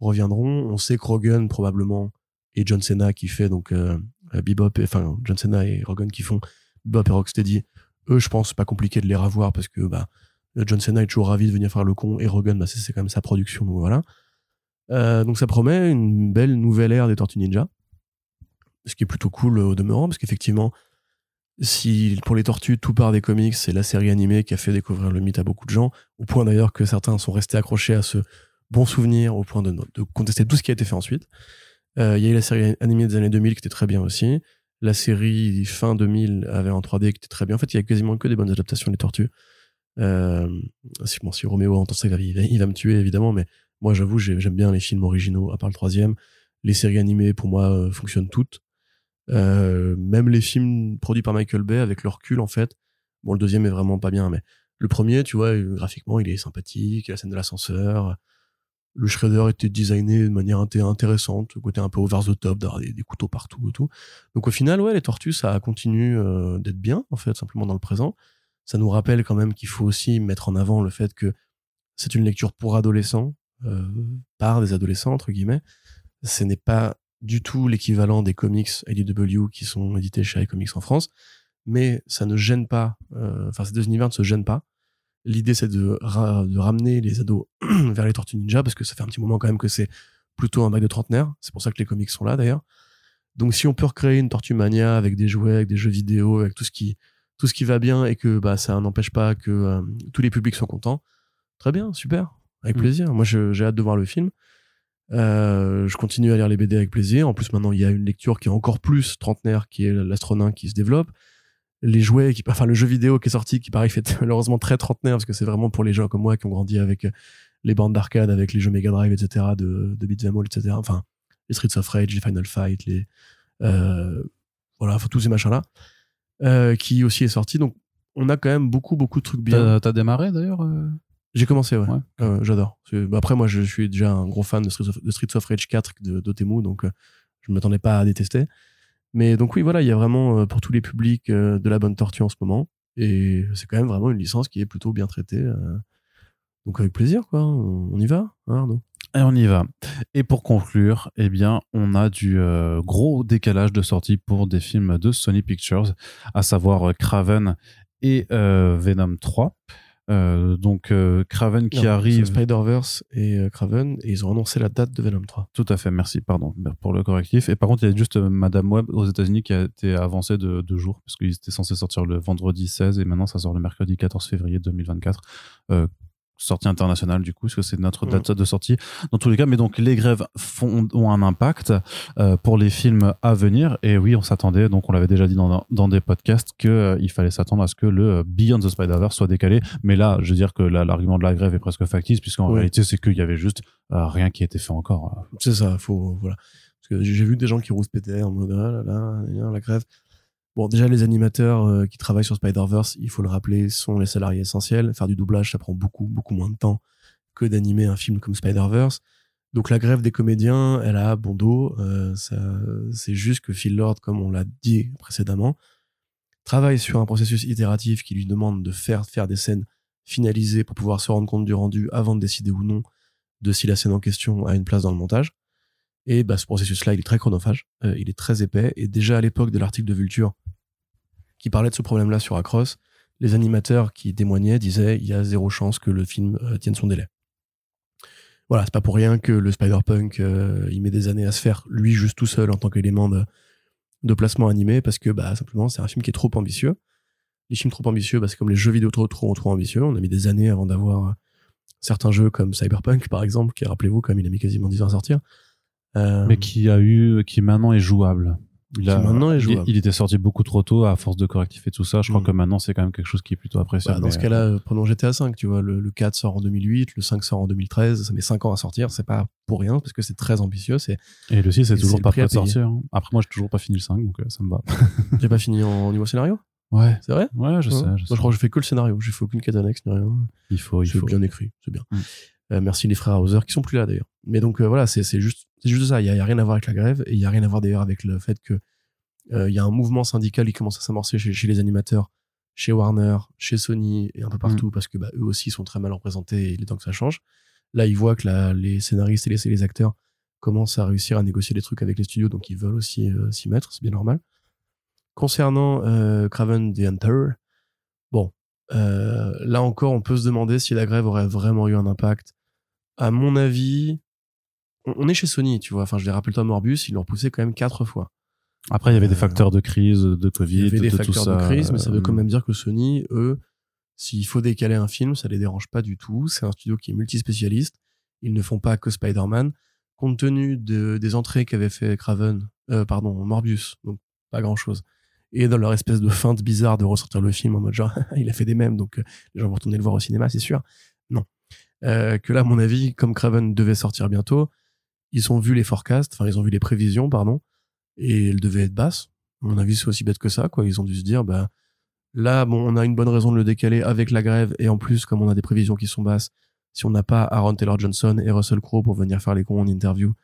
reviendront. On sait que Rogan probablement et John Cena qui fait donc euh, Bebop, et, enfin John Cena et Rogan qui font Bebop et Rocksteady. Eux, je pense pas compliqué de les revoir parce que bah John Cena est toujours ravi de venir faire le con et Rogan, bah, c'est quand même sa production, donc voilà. Euh, donc ça promet une belle nouvelle ère des Tortues Ninja, ce qui est plutôt cool au demeurant parce qu'effectivement, si pour les tortues tout part des comics, c'est la série animée qui a fait découvrir le mythe à beaucoup de gens, au point d'ailleurs que certains sont restés accrochés à ce bon souvenir, au point de, de contester tout ce qui a été fait ensuite. Euh, il y a eu la série animée des années 2000 qui était très bien aussi. La série fin 2000 avait en 3D qui était très bien. En fait, il y a quasiment que des bonnes adaptations des tortues. Euh, si, bon, si Roméo entend ça, il il va me tuer évidemment, mais moi j'avoue, j'aime bien les films originaux, à part le troisième. Les séries animées, pour moi, euh, fonctionnent toutes. Euh, même les films produits par Michael Bay, avec leur recul, en fait. Bon, le deuxième est vraiment pas bien, mais le premier, tu vois, graphiquement, il est sympathique, la scène de l'ascenseur. Le Shredder était designé de manière intéressante, côté un peu over the top, d'avoir des, couteaux partout et tout. Donc au final, ouais, les tortues, ça continue euh, d'être bien, en fait, simplement dans le présent. Ça nous rappelle quand même qu'il faut aussi mettre en avant le fait que c'est une lecture pour adolescents, euh, par des adolescents, entre guillemets. Ce n'est pas du tout l'équivalent des comics IDW qui sont édités chez iComics en France, mais ça ne gêne pas, euh, enfin ces deux univers ne se gênent pas. L'idée c'est de, de ramener les ados vers les Tortues Ninja parce que ça fait un petit moment quand même que c'est plutôt un bac de trentenaire. C'est pour ça que les comics sont là d'ailleurs. Donc si on peut recréer une Tortue Mania avec des jouets, avec des jeux vidéo, avec tout ce qui tout ce qui va bien et que bah ça n'empêche pas que euh, tous les publics soient contents, très bien, super, avec mm. plaisir. Moi j'ai hâte de voir le film. Euh, je continue à lire les BD avec plaisir. En plus, maintenant, il y a une lecture qui est encore plus trentenaire, qui est l'astronaute qui se développe. Les jouets, qui, enfin, le jeu vidéo qui est sorti, qui paraît fait malheureusement très trentenaire, parce que c'est vraiment pour les gens comme moi qui ont grandi avec euh, les bandes d'arcade, avec les jeux Mega Drive, etc., de, de Beat'em All, etc. Enfin, les Streets of Rage, les Final Fight, les, euh, voilà, tous ces machins-là, euh, qui aussi est sorti. Donc, on a quand même beaucoup, beaucoup de trucs bien. T'as démarré d'ailleurs euh j'ai commencé, ouais. Euh, j'adore. Bah, après, moi, je suis déjà un gros fan de Streets of, de Streets of Rage 4 de d'Otemu, donc euh, je ne m'attendais pas à détester. Mais donc oui, voilà, il y a vraiment pour tous les publics de la bonne tortue en ce moment. Et c'est quand même vraiment une licence qui est plutôt bien traitée. donc avec plaisir, quoi. On y va, hein, Arnaud? Et on y va. Et pour conclure, eh bien, on a du gros décalage de sortie pour des films de Sony Pictures, à savoir Craven et Venom 3. Euh, donc euh, Craven qui arrive. Spider-Verse et euh, Craven, et ils ont annoncé la date de Venom 3. Tout à fait, merci, pardon pour le correctif. Et par contre, il y a juste Madame Web aux États-Unis qui a été avancé de deux jours, parce qu'ils étaient censés sortir le vendredi 16 et maintenant ça sort le mercredi 14 février 2024 sortie internationale du coup, parce que c'est notre mm. date de sortie dans tous les cas. Mais donc les grèves font, ont un impact euh, pour les films à venir. Et oui, on s'attendait, donc on l'avait déjà dit dans, dans des podcasts, qu'il euh, il fallait s'attendre à ce que le Beyond the Spider-Verse soit décalé. Mais là, je veux dire que l'argument de la grève est presque factice, puisqu'en réalité, c'est qu'il y avait juste euh, rien qui était fait encore. C'est ça, faut voilà. Parce que j'ai vu des gens qui rouspétaient en mode ah là là, la grève. Bon, déjà, les animateurs euh, qui travaillent sur Spider-Verse, il faut le rappeler, sont les salariés essentiels. Faire du doublage, ça prend beaucoup, beaucoup moins de temps que d'animer un film comme Spider-Verse. Donc la grève des comédiens, elle a bon dos. Euh, c'est juste que Phil Lord, comme on l'a dit précédemment, travaille sur un processus itératif qui lui demande de faire, faire des scènes finalisées pour pouvoir se rendre compte du rendu avant de décider ou non de si la scène en question a une place dans le montage. Et bah, ce processus-là, il est très chronophage, euh, il est très épais. Et déjà à l'époque de l'article de Vulture, qui parlait de ce problème-là sur Across, les animateurs qui témoignaient disaient il y a zéro chance que le film euh, tienne son délai. Voilà, c'est pas pour rien que le Spider-Punk, euh, il met des années à se faire, lui juste tout seul en tant qu'élément de, placement animé, parce que bah, simplement c'est un film qui est trop ambitieux. Les films trop ambitieux, bah, c'est comme les jeux vidéo trop, trop, trop ambitieux. On a mis des années avant d'avoir certains jeux comme Cyberpunk, par exemple, qui, rappelez-vous, comme il a mis quasiment 10 ans à sortir. Euh, mais qui a eu, qui maintenant est jouable. Il, a, maintenant est jouable. Il, était sorti beaucoup trop tôt à force de correctifs et tout ça. Je crois mm. que maintenant c'est quand même quelque chose qui est plutôt apprécié. Bah, dans ce cas-là, euh, prenons GTA 5, tu vois, le, 4 sort en 2008, le 5 sort en 2013, ça met 5 ans à sortir, c'est pas pour rien parce que c'est très ambitieux. C'est et le 6 c'est toujours pas prêt sortir. Hein. Après moi j'ai toujours pas fini le 5 donc euh, ça me va. j'ai pas fini en niveau scénario? Ouais. C'est vrai? Ouais, je sais. Moi, je crois que je fais que le scénario. J'ai fait aucune quête annexe ni rien. Il faut, il faut. bien écrit, c'est bien. Mm. Euh, merci les frères Hauser qui sont plus là d'ailleurs. Mais donc euh, voilà, c'est juste c'est juste ça. Il y, a, rien à voir avec la grève et il y a rien à voir d'ailleurs avec le fait que Euh, Il y a un mouvement syndical qui commence à s'amorcer chez, chez les animateurs, chez Warner, chez Sony et un peu partout parce que bah, eux aussi sont très mal représentés et il est temps que ça change. Là, ils voient que la- les scénaristes et les, les acteurs commencent à réussir à négocier des trucs avec les studios, donc ils veulent aussi euh, s'y mettre, c'est bien normal. Concernant euh, Craven the Hunter, bon, euh, là encore, on peut se demander si la grève aurait vraiment eu un impact. À mon avis, on, on est chez Sony, tu vois. Enfin, je vais rappeler toi Morbius, ils l'ont repoussé quand même quatre fois. Après, il y avait des Euh, facteurs de crise, de Covid, Il y avait des de facteurs tout ça. de crise, mais ça veut quand même dire que Sony, eux, s'il faut décaler un film, ça les dérange pas du tout. C'est un studio qui est multispécialiste. Ils ne font pas que Spider-Man. Compte tenu de, des entrées qu'avait fait Craven, euh, pardon, Morbius, donc pas grand chose. Et dans leur espèce de feinte bizarre de ressortir le film en mode genre, il a fait des mêmes, donc euh, les gens vont retourner le voir au cinéma, c'est sûr. Euh, que là, à mon avis, comme Craven devait sortir bientôt, ils ont vu les forecasts, enfin, ils ont vu les prévisions, pardon, et elles devaient être basses. À mon avis, c'est aussi bête que ça, quoi. Ils ont dû se dire, bah, là, bon, on a une bonne raison de le décaler avec la grève, et en plus, comme on a des prévisions qui sont basses, si on n'a pas Aaron Taylor Johnson et Russell Crowe pour venir faire les cons en interview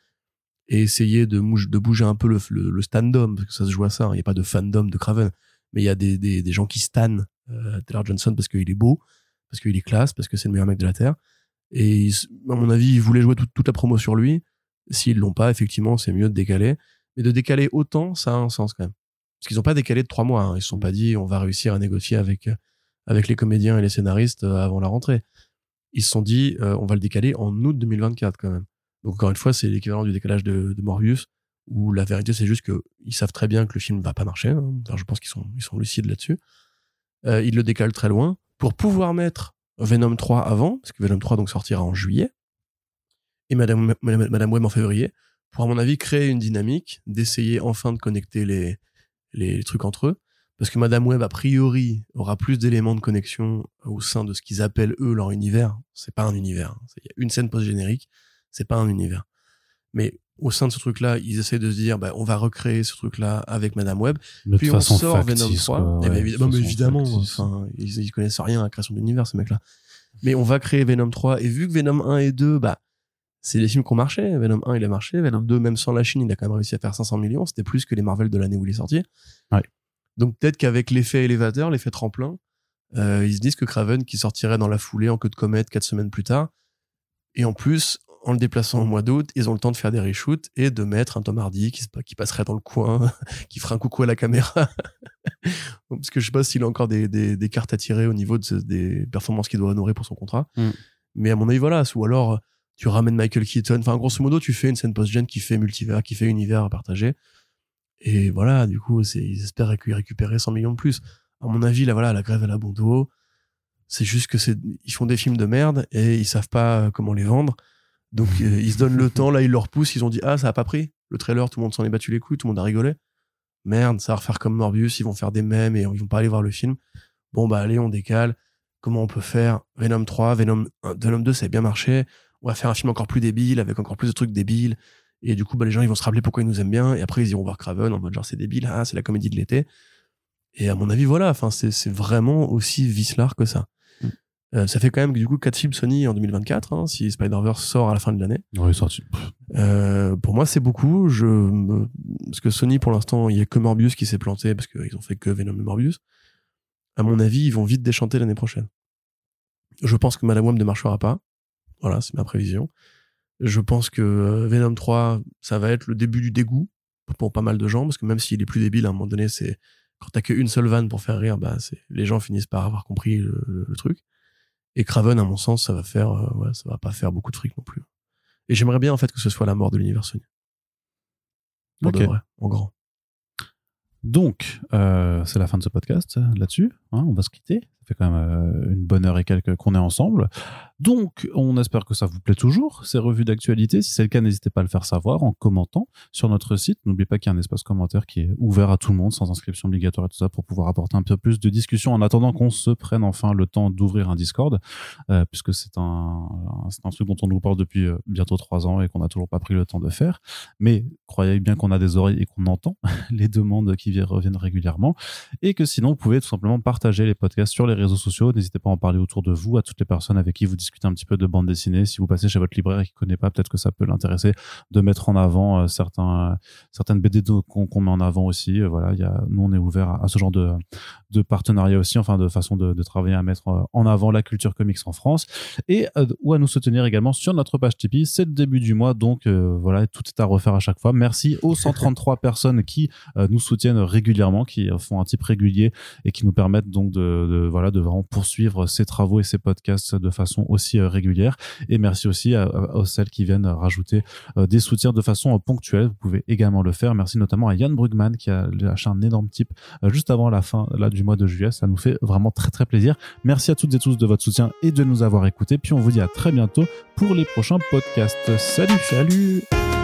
et essayer de, de bouger un peu le, le, le stand-up, parce que ça se joue à ça, hein. il n'y a pas de fandom de Craven, mais il y a des, des, des gens qui stan euh, Taylor Johnson parce qu'il est beau, parce qu'il est classe, parce que c'est le meilleur mec de la Terre. Et à mon avis, ils voulaient jouer toute, la promo sur lui. S'ils l'ont pas, effectivement, c'est mieux de décaler. Mais de décaler autant, ça a un sens quand même. Parce qu'ils n'ont pas décalé de trois mois. hein. Ils se sont pas dit, on va réussir à négocier avec, avec les comédiens et les scénaristes euh, avant la rentrée. Ils se sont dit, euh, on va le décaler en août 2024 quand même. Donc encore une fois, c'est l'équivalent du décalage de, de Morbius, où la vérité, c'est juste que ils savent très bien que le film va pas marcher. hein. Alors, je pense qu'ils sont, ils sont lucides là-dessus. Euh, ils le décalent très loin pour pouvoir mettre Venom 3 avant, parce que Venom 3 donc sortira en juillet, et Madame, Madame, Web en février, pour à mon avis créer une dynamique, d'essayer enfin de connecter les, les trucs entre eux, parce que Madame Web a priori aura plus d'éléments de connexion au sein de ce qu'ils appellent eux leur univers. C'est pas un univers, hein. il y a une scène post-générique, c'est pas un univers. Mais au sein de ce truc-là, ils essaient de se dire, bah, on va recréer ce truc-là avec Madame Web, puis on façon sort factice, Venom 3. quoi, Eh ben, mais évidemment, enfin, ils, ils connaissent rien à la création d'univers, ces mecs-là. Mais on va créer Venom 3. Et vu que Venom 1 et 2, bah, c'est des films qui ont marché. Venom 1, il a marché. Venom 2, même sans la Chine, il a quand même réussi à faire 500 millions. C'était plus que les Marvel de l'année où il est sorti. Ouais. Donc peut-être qu'avec l'effet élévateur, l'effet tremplin, euh, ils se disent que Craven, qui sortirait dans la foulée en queue de comète quatre semaines plus tard, et en plus, en le déplaçant au mois d'août, ils ont le temps de faire des reshoots et de mettre un Tom Hardy qui, qui passerait dans le coin, qui ferait un coucou à la caméra. Parce que je sais pas s'il a encore des, des, des cartes à tirer au niveau de ce- des performances qu'il doit honorer pour son contrat. Mm. Mais à mon avis, voilà. Ou alors, tu ramènes Michael Keaton. Enfin, grosso modo, tu fais une scène post-gen qui fait multivers, qui fait univers à partager. Et voilà, du coup, ils espèrent récu- récupérer 100 millions de plus. À mon avis, là, voilà, la grève, elle a bon dos. C'est juste que c'est, ils font des films de merde et ils savent pas euh, comment les vendre. Donc, euh, ils se donnent le temps, là, ils leur poussent, ils ont dit, ah, ça a pas pris. Le trailer, tout le monde s'en est battu les couilles, tout le monde a rigolé. Merde, ça va refaire comme Morbius, ils vont faire des mèmes et ils vont pas aller voir le film. Bon, bah, allez, on décale. Comment on peut faire? Venom 3, Venom 1, Venom 2, ça a bien marché. On va faire un film encore plus débile, avec encore plus de trucs débiles. Et du coup, bah, les gens, ils vont se rappeler pourquoi ils nous aiment bien. Et après, ils iront voir Craven en mode genre, c'est débile, ah, c'est la comédie de l'été. Et à mon avis, voilà, enfin, c'est, c'est vraiment aussi vicelard que ça. Euh, ça fait quand même, du coup, 4 films Sony en 2024, hein, si Spider-Verse sort à la fin de l'année. Ouais, sorti. Euh, pour moi, c'est beaucoup. Je, me- parce que Sony, pour l'instant, il y a que Morbius qui s'est planté parce qu'ils ont fait que Venom et Morbius. À mon avis, ils vont vite déchanter l'année prochaine. Je pense que Madame Web ne marchera pas. Voilà, c'est ma prévision. Je pense que euh, Venom 3, ça va être le début du dégoût pour pas mal de gens parce que même s'il est plus débile, à un moment donné, c'est quand t'as qu'une seule vanne pour faire rire, bah, c'est les gens finissent par avoir compris le truc. Et Craven, à mon sens, ça va faire, euh, ouais, ça va pas faire beaucoup de fric non plus. Et j'aimerais bien en fait que ce soit la mort de l'univers Sony. Pour de vrai, en grand. Donc, euh, c'est la fin de ce podcast euh, là-dessus. hein, on va se quitter. Fait quand même euh, une bonne heure et quelques qu'on est ensemble. Donc, on espère que ça vous plaît toujours, ces revues d'actualité. Si c'est le cas, n'hésitez pas à le faire savoir en commentant sur notre site. N'oubliez pas qu'il y a un espace commentaire qui est ouvert à tout le monde, sans inscription obligatoire et tout ça, pour pouvoir apporter un peu plus de discussion en attendant qu'on se prenne enfin le temps d'ouvrir un Discord, euh, puisque c'est un, un truc dont on nous parle depuis euh, bientôt trois ans et qu'on n'a toujours pas pris le temps de faire. Mais croyez bien qu'on a des oreilles et qu'on entend les demandes qui reviennent régulièrement et que sinon vous pouvez tout simplement partager les podcasts sur les réseaux sociaux. N'hésitez pas à en parler autour de vous, à toutes les personnes avec qui vous discutez un petit peu de bande dessinée. Si vous passez chez votre libraire et qui connaît pas, peut-être que ça peut l'intéresser de mettre en avant euh, certains, certaines BD qu'on met en avant aussi. Euh, voilà, nous, on est ouvert à, ce genre de, de partenariat aussi, enfin, de façon de, de, travailler à mettre euh, en avant la culture comics en France et ou à nous soutenir également sur notre page Tipeee. C'est le début du mois, donc voilà, tout est à refaire à chaque fois. Merci aux 133 personnes qui nous soutiennent régulièrement, qui font un type régulier et qui nous permettent donc de, de voilà de vraiment poursuivre ces travaux et ces podcasts de façon aussi régulière. Et merci aussi à, celles qui viennent rajouter des soutiens de façon ponctuelle. Vous pouvez également le faire. Merci notamment à Yann Brugman qui a lâché un énorme type juste avant la fin du mois de juillet. Ça nous fait vraiment très très plaisir. Merci à toutes et tous de votre soutien et de nous avoir écoutés. Puis on vous dit à très bientôt pour les prochains podcasts. Salut, salut